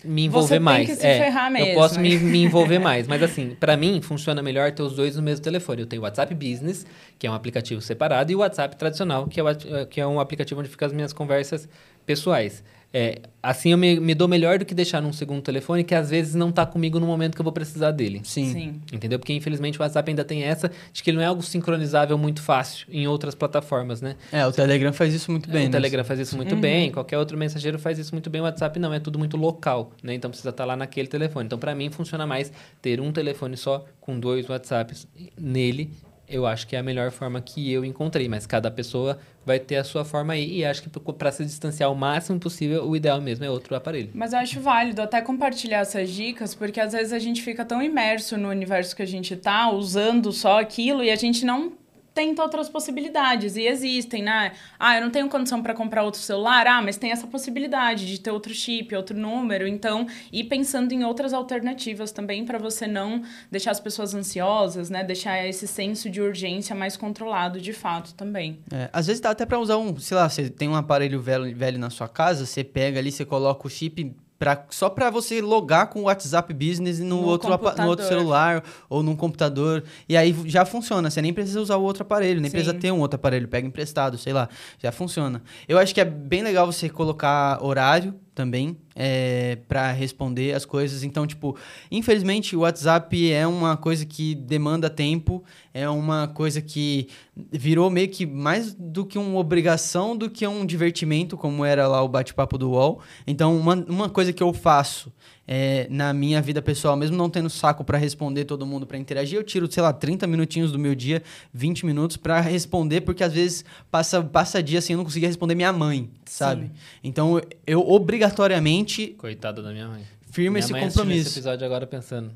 me envolver Você tem mais. que se é, ferrar Eu mesmo, posso né? me, me envolver mais. Mas assim, pra mim funciona melhor ter os dois no mesmo telefone. Eu tenho o WhatsApp Business, que é um aplicativo separado, e o WhatsApp tradicional, que é, o que é um aplicativo onde ficam as minhas conversas pessoais. É, assim eu me, me dou melhor do que deixar num segundo telefone que às vezes não tá comigo no momento que eu vou precisar dele. sim. Sim. Entendeu? Porque infelizmente o WhatsApp ainda tem essa de que ele não é algo sincronizável muito fácil em outras plataformas, né? É, o Telegram faz isso muito bem, o né? Telegram faz isso muito Uhum. bem, qualquer outro mensageiro faz isso muito bem, o WhatsApp não, é tudo muito local, né? Então precisa estar lá naquele telefone. Então para mim funciona mais ter um telefone só com dois WhatsApps nele. Eu acho que é a melhor forma que eu encontrei, mas cada pessoa vai ter a sua forma aí e acho que para se distanciar o máximo possível, o ideal mesmo é outro aparelho. Mas eu acho válido até compartilhar essas dicas, porque às vezes a gente fica tão imerso no universo que a gente tá, usando só aquilo, e a gente não tenta outras possibilidades. E existem, né? Ah, eu não tenho condição para comprar outro celular. Ah, mas tem essa possibilidade de ter outro chip, outro número. Então, ir pensando em outras alternativas também para você não deixar as pessoas ansiosas, né? Deixar esse senso de urgência mais controlado de fato também. É, às vezes dá até pra usar um, sei lá, você tem um aparelho velho, velho na sua casa, você pega ali, você coloca o chip pra, só pra você logar com o WhatsApp Business no, No outro, no outro celular ou num computador. E aí já funciona, você nem precisa usar o outro aparelho, nem Sim. precisa ter um outro aparelho, pega emprestado, sei lá, já funciona. Eu acho que é bem legal você colocar horário também é, para responder as coisas. Então, tipo, infelizmente o WhatsApp é uma coisa que demanda tempo, é uma coisa que virou meio que mais do que uma obrigação do que um divertimento, como era lá o bate-papo do UOL. Então, uma, uma coisa que eu faço é, na minha vida pessoal, mesmo não tendo saco para responder todo mundo, para interagir, eu tiro, sei lá, 30 minutinhos do meu dia, 20 minutos para responder, porque às vezes passa, passa dia assim, eu não conseguia responder minha mãe, sabe? Sim. Então, eu obrigatoriamente Coitada da minha mãe. firmo minha esse mãe compromisso. esse episódio agora pensando.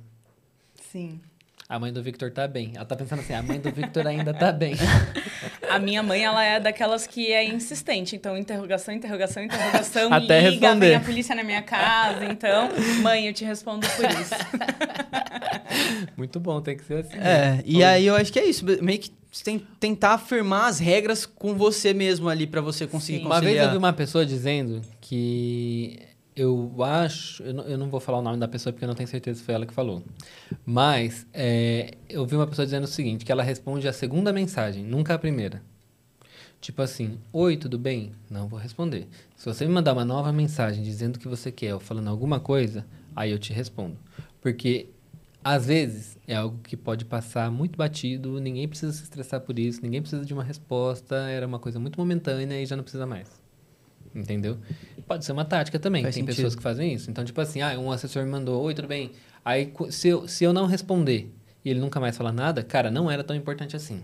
Sim. A mãe do Victor tá bem. Ela tá pensando assim, a mãe do Victor ainda tá bem. A minha mãe, ela é daquelas que é insistente. Então, interrogação, interrogação, interrogação. Até liga, responder. vem a polícia na minha casa. Então, mãe, eu te respondo por isso. Muito bom, tem que ser assim. É, e Oi. aí eu acho que é isso, meio que você tem tentar afirmar as regras com você mesmo ali para você conseguir Sim. Uma vez conciliar. eu vi uma pessoa dizendo que eu acho, eu não, eu não vou falar o nome da pessoa porque eu não tenho certeza se foi ela que falou, mas é, eu vi uma pessoa dizendo o seguinte, que ela responde a segunda mensagem, nunca a primeira. Tipo assim, oi, tudo bem? Não vou responder. Se você me mandar uma nova mensagem dizendo o que você quer ou falando alguma coisa, aí eu te respondo. Porque às vezes é algo que pode passar muito batido, ninguém precisa se estressar por isso, ninguém precisa de uma resposta, era uma coisa muito momentânea e já não precisa mais. Entendeu? Pode ser uma tática também, Faz tem sentido. pessoas que fazem isso. Então, tipo assim, ah, um assessor me mandou, oi, tudo bem? Aí, se eu, se eu não responder e ele nunca mais falar nada, cara, não era tão importante assim.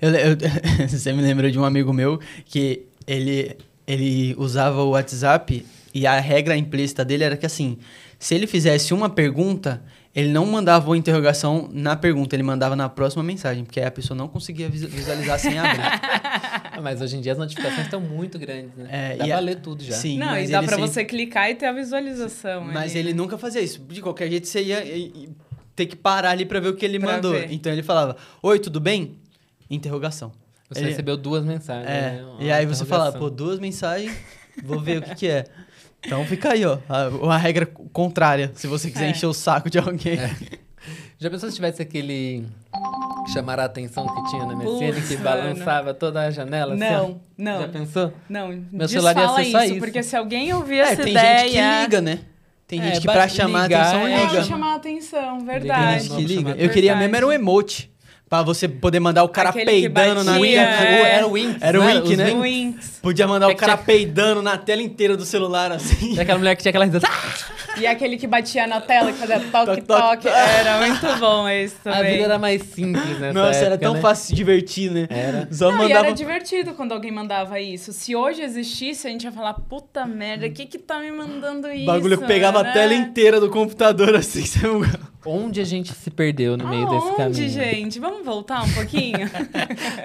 Eu- eu- você me lembrou de um amigo meu que ele, ele usava o WhatsApp e a regra implícita dele era que assim, se ele fizesse uma pergunta, ele não mandava uma interrogação na pergunta, ele mandava na próxima mensagem, porque aí a pessoa não conseguia visu- visualizar sem abrir. Ah, mas hoje em dia as notificações estão muito grandes, né? É, Dá e pra a- ler tudo já. Sim, Não, mas e dá ele pra sempre- você clicar e ter a visualização. Mas ali. ele nunca fazia isso. De qualquer jeito, você ia ter que parar ali pra ver o que ele Pra mandou. ver. Então ele falava, oi, tudo bem? Interrogação. Você Ele- recebeu duas mensagens. É, né? E aí você fala, interrogação. pô, duas mensagens, vou ver o que que é. Então fica aí, ó. A, a regra contrária, se você quiser É. encher o saco de alguém. Já pensou se tivesse aquele chamar a atenção que tinha na MSN, que balançava toda a janela? assim? Não, não. Já pensou? Não, Meu celular ia ser só isso, isso. porque se alguém ouvir É, essa tem ideia... gente que liga, né? Tem É, gente que basta pra chamar ligar, atenção é, É, liga. pra chamar a atenção, Tem verdade. gente que liga. Eu queria Verdade. mesmo era um emote. Pra você poder mandar o cara Aquele que peidando na tela. é. Era o Winx. Era o né? Os né? Winx. Winx. Podia mandar o É que cara tinha- peidando na tela inteira do celular, assim. E aquela mulher que tinha aquela risada. E aquele que batia na tela, que fazia Toque, toque. Era muito bom esse A também. vida era mais simples nessa Nossa, era época, tão né? fácil se divertir, né? Era. Só Não, e mandava... era divertido quando alguém mandava isso. Se hoje existisse, a gente ia falar, puta merda, o que que tá me mandando isso? O bagulho pegava né? a tela inteira do computador, assim. Você... Onde a gente se perdeu no meio desse caminho? Aonde, gente? Vamos voltar um pouquinho?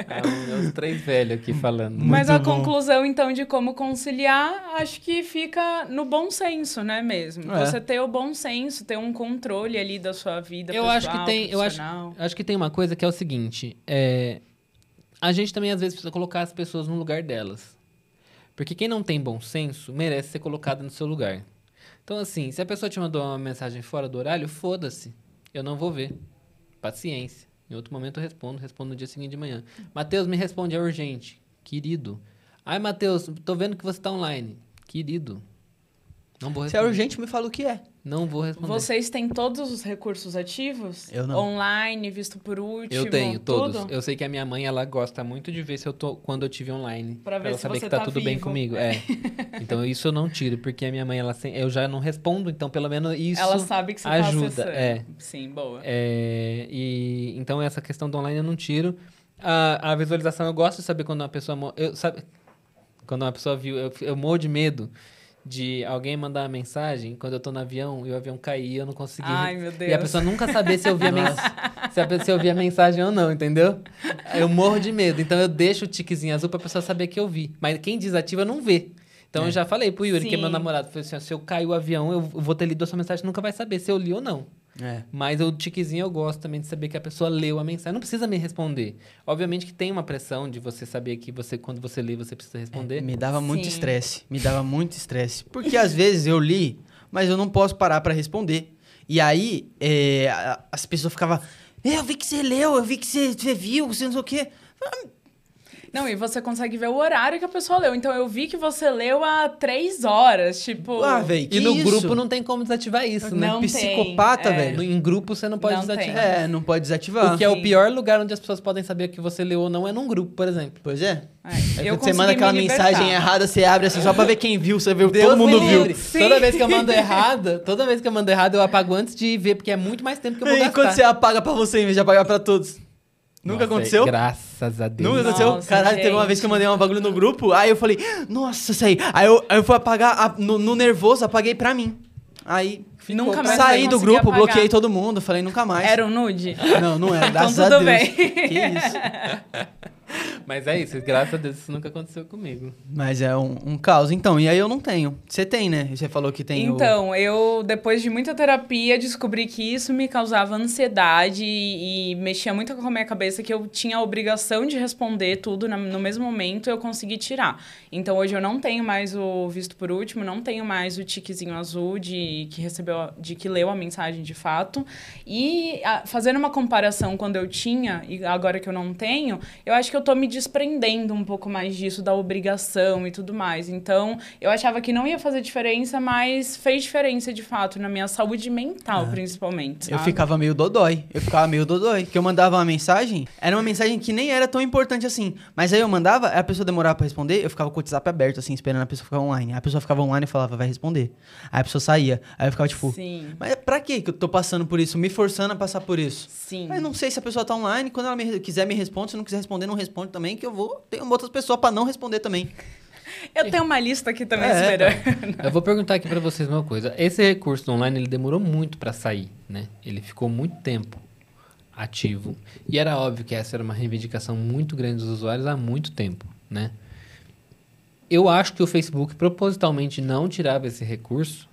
Ah, os três velhos aqui falando. Mas Muito a bom. conclusão, então, de como conciliar, acho que fica no bom senso, né, mesmo? É. Você ter o bom senso, ter um controle ali da sua vida Eu pessoal, acho que tem, eu acho, acho que tem uma coisa que é o seguinte, é, a gente também às vezes precisa colocar as pessoas no lugar delas. Porque quem não tem bom senso merece ser colocado no seu lugar. Então assim, se a pessoa te mandou uma mensagem fora do horário, foda-se. Eu não vou ver. Paciência. Em outro momento eu respondo, respondo no dia seguinte de manhã. Matheus, me responde, é urgente. Querido. Ai, Matheus, tô vendo que você tá online. Querido. Não vou Se é responder. urgente, me fala o que é. Não vou responder. Vocês têm todos os recursos ativos? Eu não. Online, visto por último, Eu tenho todos. tudo? Eu sei que a minha mãe ela gosta muito de ver se eu tô quando eu tive online, Pra ver ela se saber que tá, tá tudo bem vivo. comigo. É. Então isso eu não tiro, porque a minha mãe ela sem- eu já não respondo, então pelo menos isso Ela sabe que você ajuda, tá acessando. é. Sim, boa. É, e então essa questão do online eu não tiro. A, a visualização eu gosto de saber quando uma pessoa eu sabe quando uma pessoa viu, eu, eu morro de medo de alguém mandar uma mensagem quando eu tô no avião e o avião cair e eu não consegui Ai, meu Deus. e a pessoa nunca saber se eu vi a, mens se a pessoa ouvir a mensagem ou não, entendeu? Eu morro de medo. Então eu deixo o tiquezinho azul pra pessoa saber que eu vi. Mas quem desativa não vê. Então É. eu já falei pro Yuri, que é meu Sim. namorado, falei assim, se eu cair o avião, eu vou ter lido a sua mensagem, nunca vai saber se eu li ou não. É. Mas o tiquezinho eu gosto também de saber que a pessoa leu a mensagem. Não precisa me responder. Obviamente que tem uma pressão de você saber que você, quando você lê, você precisa responder. Me dava muito Sim. estresse. Me dava muito estresse. Porque às vezes eu li, mas eu não posso parar pra responder. E aí, é, as pessoas ficavam. "É, Eu vi que você leu, eu vi que você, você viu, você não sei o quê. Não, e você consegue ver o horário que a pessoa leu. Então eu vi que você leu há três horas, tipo... Ah, velho, E no isso? grupo não tem como desativar isso, né? Não Psicopata, tem, é. velho. No- Em grupo você não pode Não desativar. tem. É, não pode desativar. O que é o pior lugar onde as pessoas podem saber que você leu ou não é num grupo, por exemplo. Pois é. É, Aí eu quando você manda aquela me mensagem errada, você abre assim só pra ver quem viu, você viu, Deus todo mundo viu. Sim. Toda vez que eu mando errado, toda vez que eu mando errado, eu apago antes de ver, porque é muito mais tempo que eu vou E gastar. quando você apaga pra você em vez de apagar pra todos? Nunca Nossa, aconteceu? Graças a Deus. Nunca aconteceu? Nossa, Caralho, teve uma gente. vez que eu mandei um bagulho no grupo, aí eu falei, nossa, isso aí. Aí eu, aí eu fui apagar, a- no, no nervoso, apaguei pra mim. Aí Nunca mais saí do grupo, apagar. bloqueei todo mundo, falei nunca mais. Era um nude? Não, não é, Então graças tudo a Deus. bem. Que isso. Mas é isso, graças a Deus isso nunca aconteceu comigo. Mas é um, um caos. Então, e aí eu não tenho. Você tem, né? Você falou que tem o... Então, eu, depois de muita terapia, descobri que isso me causava ansiedade e, e mexia muito com a minha cabeça, que eu tinha a obrigação de responder tudo na- no mesmo momento eu consegui tirar. Então, hoje eu não tenho mais o visto por último, não tenho mais o tiquezinho azul de que recebeu, de que leu a mensagem de fato. E a- fazendo uma comparação quando eu tinha e agora que eu não tenho, eu acho que eu tô me desprendendo um pouco mais disso, da obrigação e tudo mais. Então, eu achava que não ia fazer diferença, mas fez diferença de fato na minha saúde mental, principalmente. Eu sabe? ficava meio dodói. Eu ficava meio dodói. Que eu mandava uma mensagem, era uma mensagem que nem era tão importante assim. Mas aí eu mandava, a pessoa demorava pra responder, eu ficava com o WhatsApp aberto, assim, esperando a pessoa ficar online. A pessoa ficava online e falava, vai responder. Aí a pessoa saía. Aí eu ficava tipo, Sim, mas pra que que eu tô passando por isso? Me forçando a passar por isso? sim. Mas não sei se a pessoa tá online, quando ela me- quiser me responde, se não quiser responder, não responde também, que eu vou. Tem outras pessoas pra não responder também. Eu tenho uma lista aqui também É, esperando. Eu vou perguntar aqui pra vocês uma coisa. Esse recurso do online, ele demorou muito pra sair, né? Ele ficou muito tempo ativo. E era óbvio que essa era uma reivindicação muito grande dos usuários há muito tempo, né? Eu acho que o Facebook propositalmente não tirava esse recurso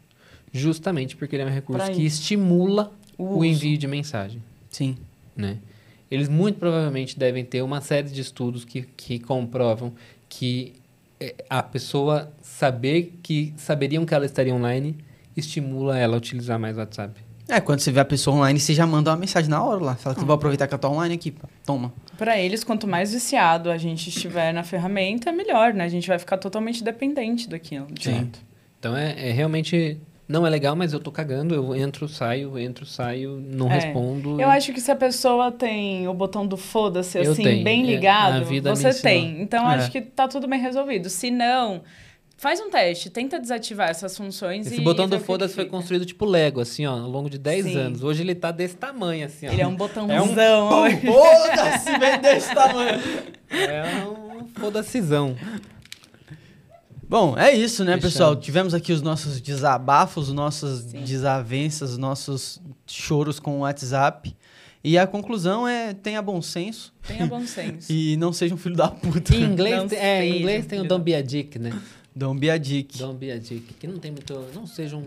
justamente porque ele é um recurso Pra que isso. estimula O o envio de mensagem Sim. né? Eles muito provavelmente devem ter uma série de estudos que, que comprovam que é, a pessoa saber que saberiam que ela estaria online estimula ela a utilizar mais o WhatsApp. É, quando você vê a pessoa online, você já manda uma mensagem na hora lá. Fala que eu vou aproveitar que eu tô online aqui. pá. Toma. Pra eles, quanto mais viciado a gente estiver na ferramenta, melhor, né? A gente vai ficar totalmente dependente daquilo. de Sim. fato. Então é, é realmente. Não é legal, mas eu tô cagando, eu entro, saio, entro, saio, não É. respondo. Eu acho que se a pessoa tem o botão do foda-se, assim, tenho. bem É, ligado, me você tem. Então, É. acho que tá tudo bem resolvido. Se não, faz um teste, tenta desativar essas funções Esse e botão do foda-se foi construído tipo Lego, assim, ó, ao longo de 10 Sim. anos. Hoje ele tá desse tamanho, assim, ó. Ele é um É um botãozão. Foda-se, vem desse tamanho. É um foda-cisão. Bom, é isso, né, Fechado. pessoal? Tivemos aqui os nossos desabafos, os nossos desavenças, os nossos choros com o WhatsApp. E a conclusão é tenha bom senso Tenha bom senso. e não seja um filho da puta. Em inglês, tem, é, em inglês tem o Don't Be a Dick, né? Don't be a dick. Don't Be a Dick. Que não tem muito... Não seja um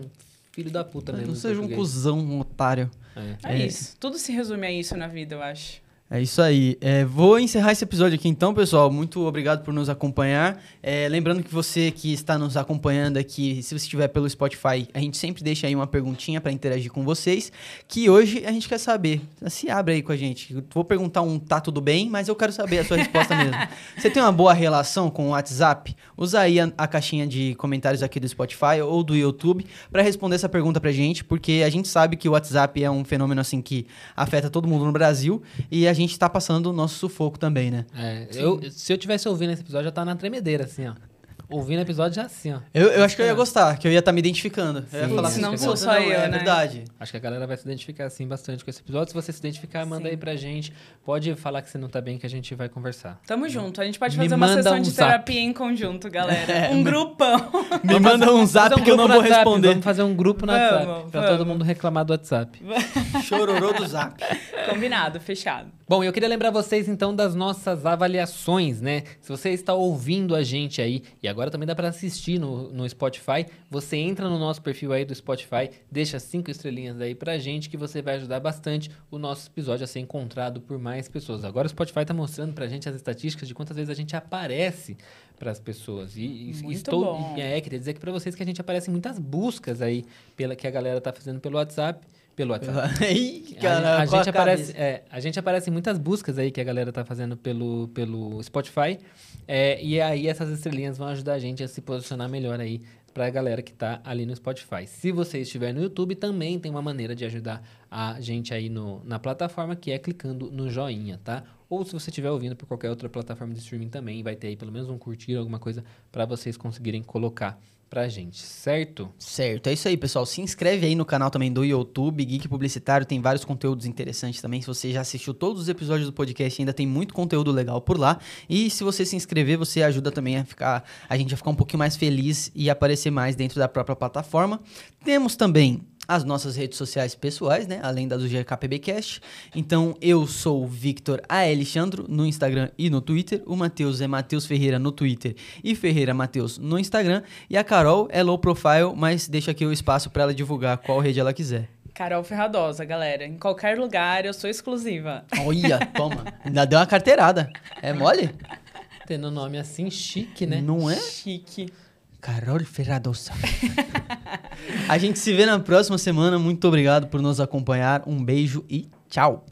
filho da puta mesmo. Não seja um português. cuzão, um otário. É. É, É. isso. Tudo se resume a isso na vida, eu acho. É isso aí. É, vou encerrar esse episódio aqui então, pessoal. Muito obrigado por nos acompanhar. É, lembrando que você que está nos acompanhando aqui, se você estiver pelo Spotify, a gente sempre deixa aí uma perguntinha para interagir com vocês. Que hoje a gente quer saber. Se abre aí com a gente. Eu Vou perguntar um tá tudo bem, mas eu quero saber a sua resposta mesmo. Você tem uma boa relação com o WhatsApp? Usa aí a, a caixinha de comentários aqui do Spotify ou do YouTube para responder essa pergunta pra gente, porque a gente sabe que o WhatsApp é um fenômeno assim que afeta todo mundo no Brasil e a gente tá passando o nosso sufoco também, né? É, eu, se eu tivesse ouvindo esse episódio, já tá na tremedeira, assim, ó. Ouvindo o episódio já assim, ó. Eu, eu acho que eu ia gostar, que eu ia estar me identificando. Eu ia Sim, falar se assim, não "Pô, sou só eu, é né?" verdade. Acho que a galera vai se identificar, assim, bastante com esse episódio. Se você se identificar, manda Sim. aí pra gente. Pode falar que você não tá bem, que a gente vai conversar. Tamo junto. A gente pode Me fazer uma manda sessão um de zap. terapia em conjunto, galera. Um grupão. Me manda um zap um que eu não vou WhatsApp, responder. Vamos fazer um grupo no Vamos, WhatsApp. Pra vamos. todo mundo reclamar do WhatsApp. Chororô do zap. Combinado, fechado. Bom, eu queria lembrar vocês então das nossas avaliações, né? Se você está ouvindo a gente aí, e agora também dá para assistir no, no Spotify, você entra no nosso perfil aí do Spotify, deixa cinco estrelinhas aí pra gente, que você vai ajudar bastante o nosso episódio a ser encontrado por mais pessoas. Agora o Spotify tá mostrando pra gente as estatísticas de quantas vezes a gente aparece para as pessoas. E, e estou, bom. é, queria dizer aqui pra vocês que a gente aparece em muitas buscas aí pela que a galera tá fazendo pelo WhatsApp, pelo WhatsApp. Ih, A- cara, a, com gente aparece, cabeça. é, a gente aparece em muitas buscas aí que a galera tá fazendo pelo, pelo Spotify. É, e aí essas estrelinhas vão ajudar a gente a se posicionar melhor aí pra galera que tá ali no Spotify. Se você estiver no YouTube, também tem uma maneira de ajudar a gente aí no, na plataforma, que é clicando no joinha, tá? Ou se você estiver ouvindo por qualquer outra plataforma de streaming também, vai ter aí pelo menos um curtir, alguma coisa pra vocês conseguirem colocar pra gente, certo? Certo, é isso aí, pessoal. Se inscreve aí no canal também do YouTube, Geek Publicitário, tem vários conteúdos interessantes também. Se você já assistiu todos os episódios do podcast, ainda tem muito conteúdo legal por lá. E se você se inscrever, você ajuda também a ficar, a gente a ficar um pouquinho mais feliz e aparecer mais dentro da própria plataforma. Temos também as nossas redes sociais pessoais, né? Além da do GKPBcast. Então, eu sou o Victor A. Alexandro no Instagram e no Twitter. O Matheus é Matheus Ferreira no Twitter e Ferreira Matheus no Instagram. E a Carol é low profile, mas deixa aqui o espaço para ela divulgar qual rede ela quiser. Carol Ferradosa, galera. Em qualquer lugar, eu sou exclusiva. Olha, toma. Ainda deu uma carteirada. É mole? Tendo um nome assim chique, né? Não é? Chique. Carol Ferradosa. a gente se vê na próxima semana. Muito obrigado por nos acompanhar. Um beijo e tchau.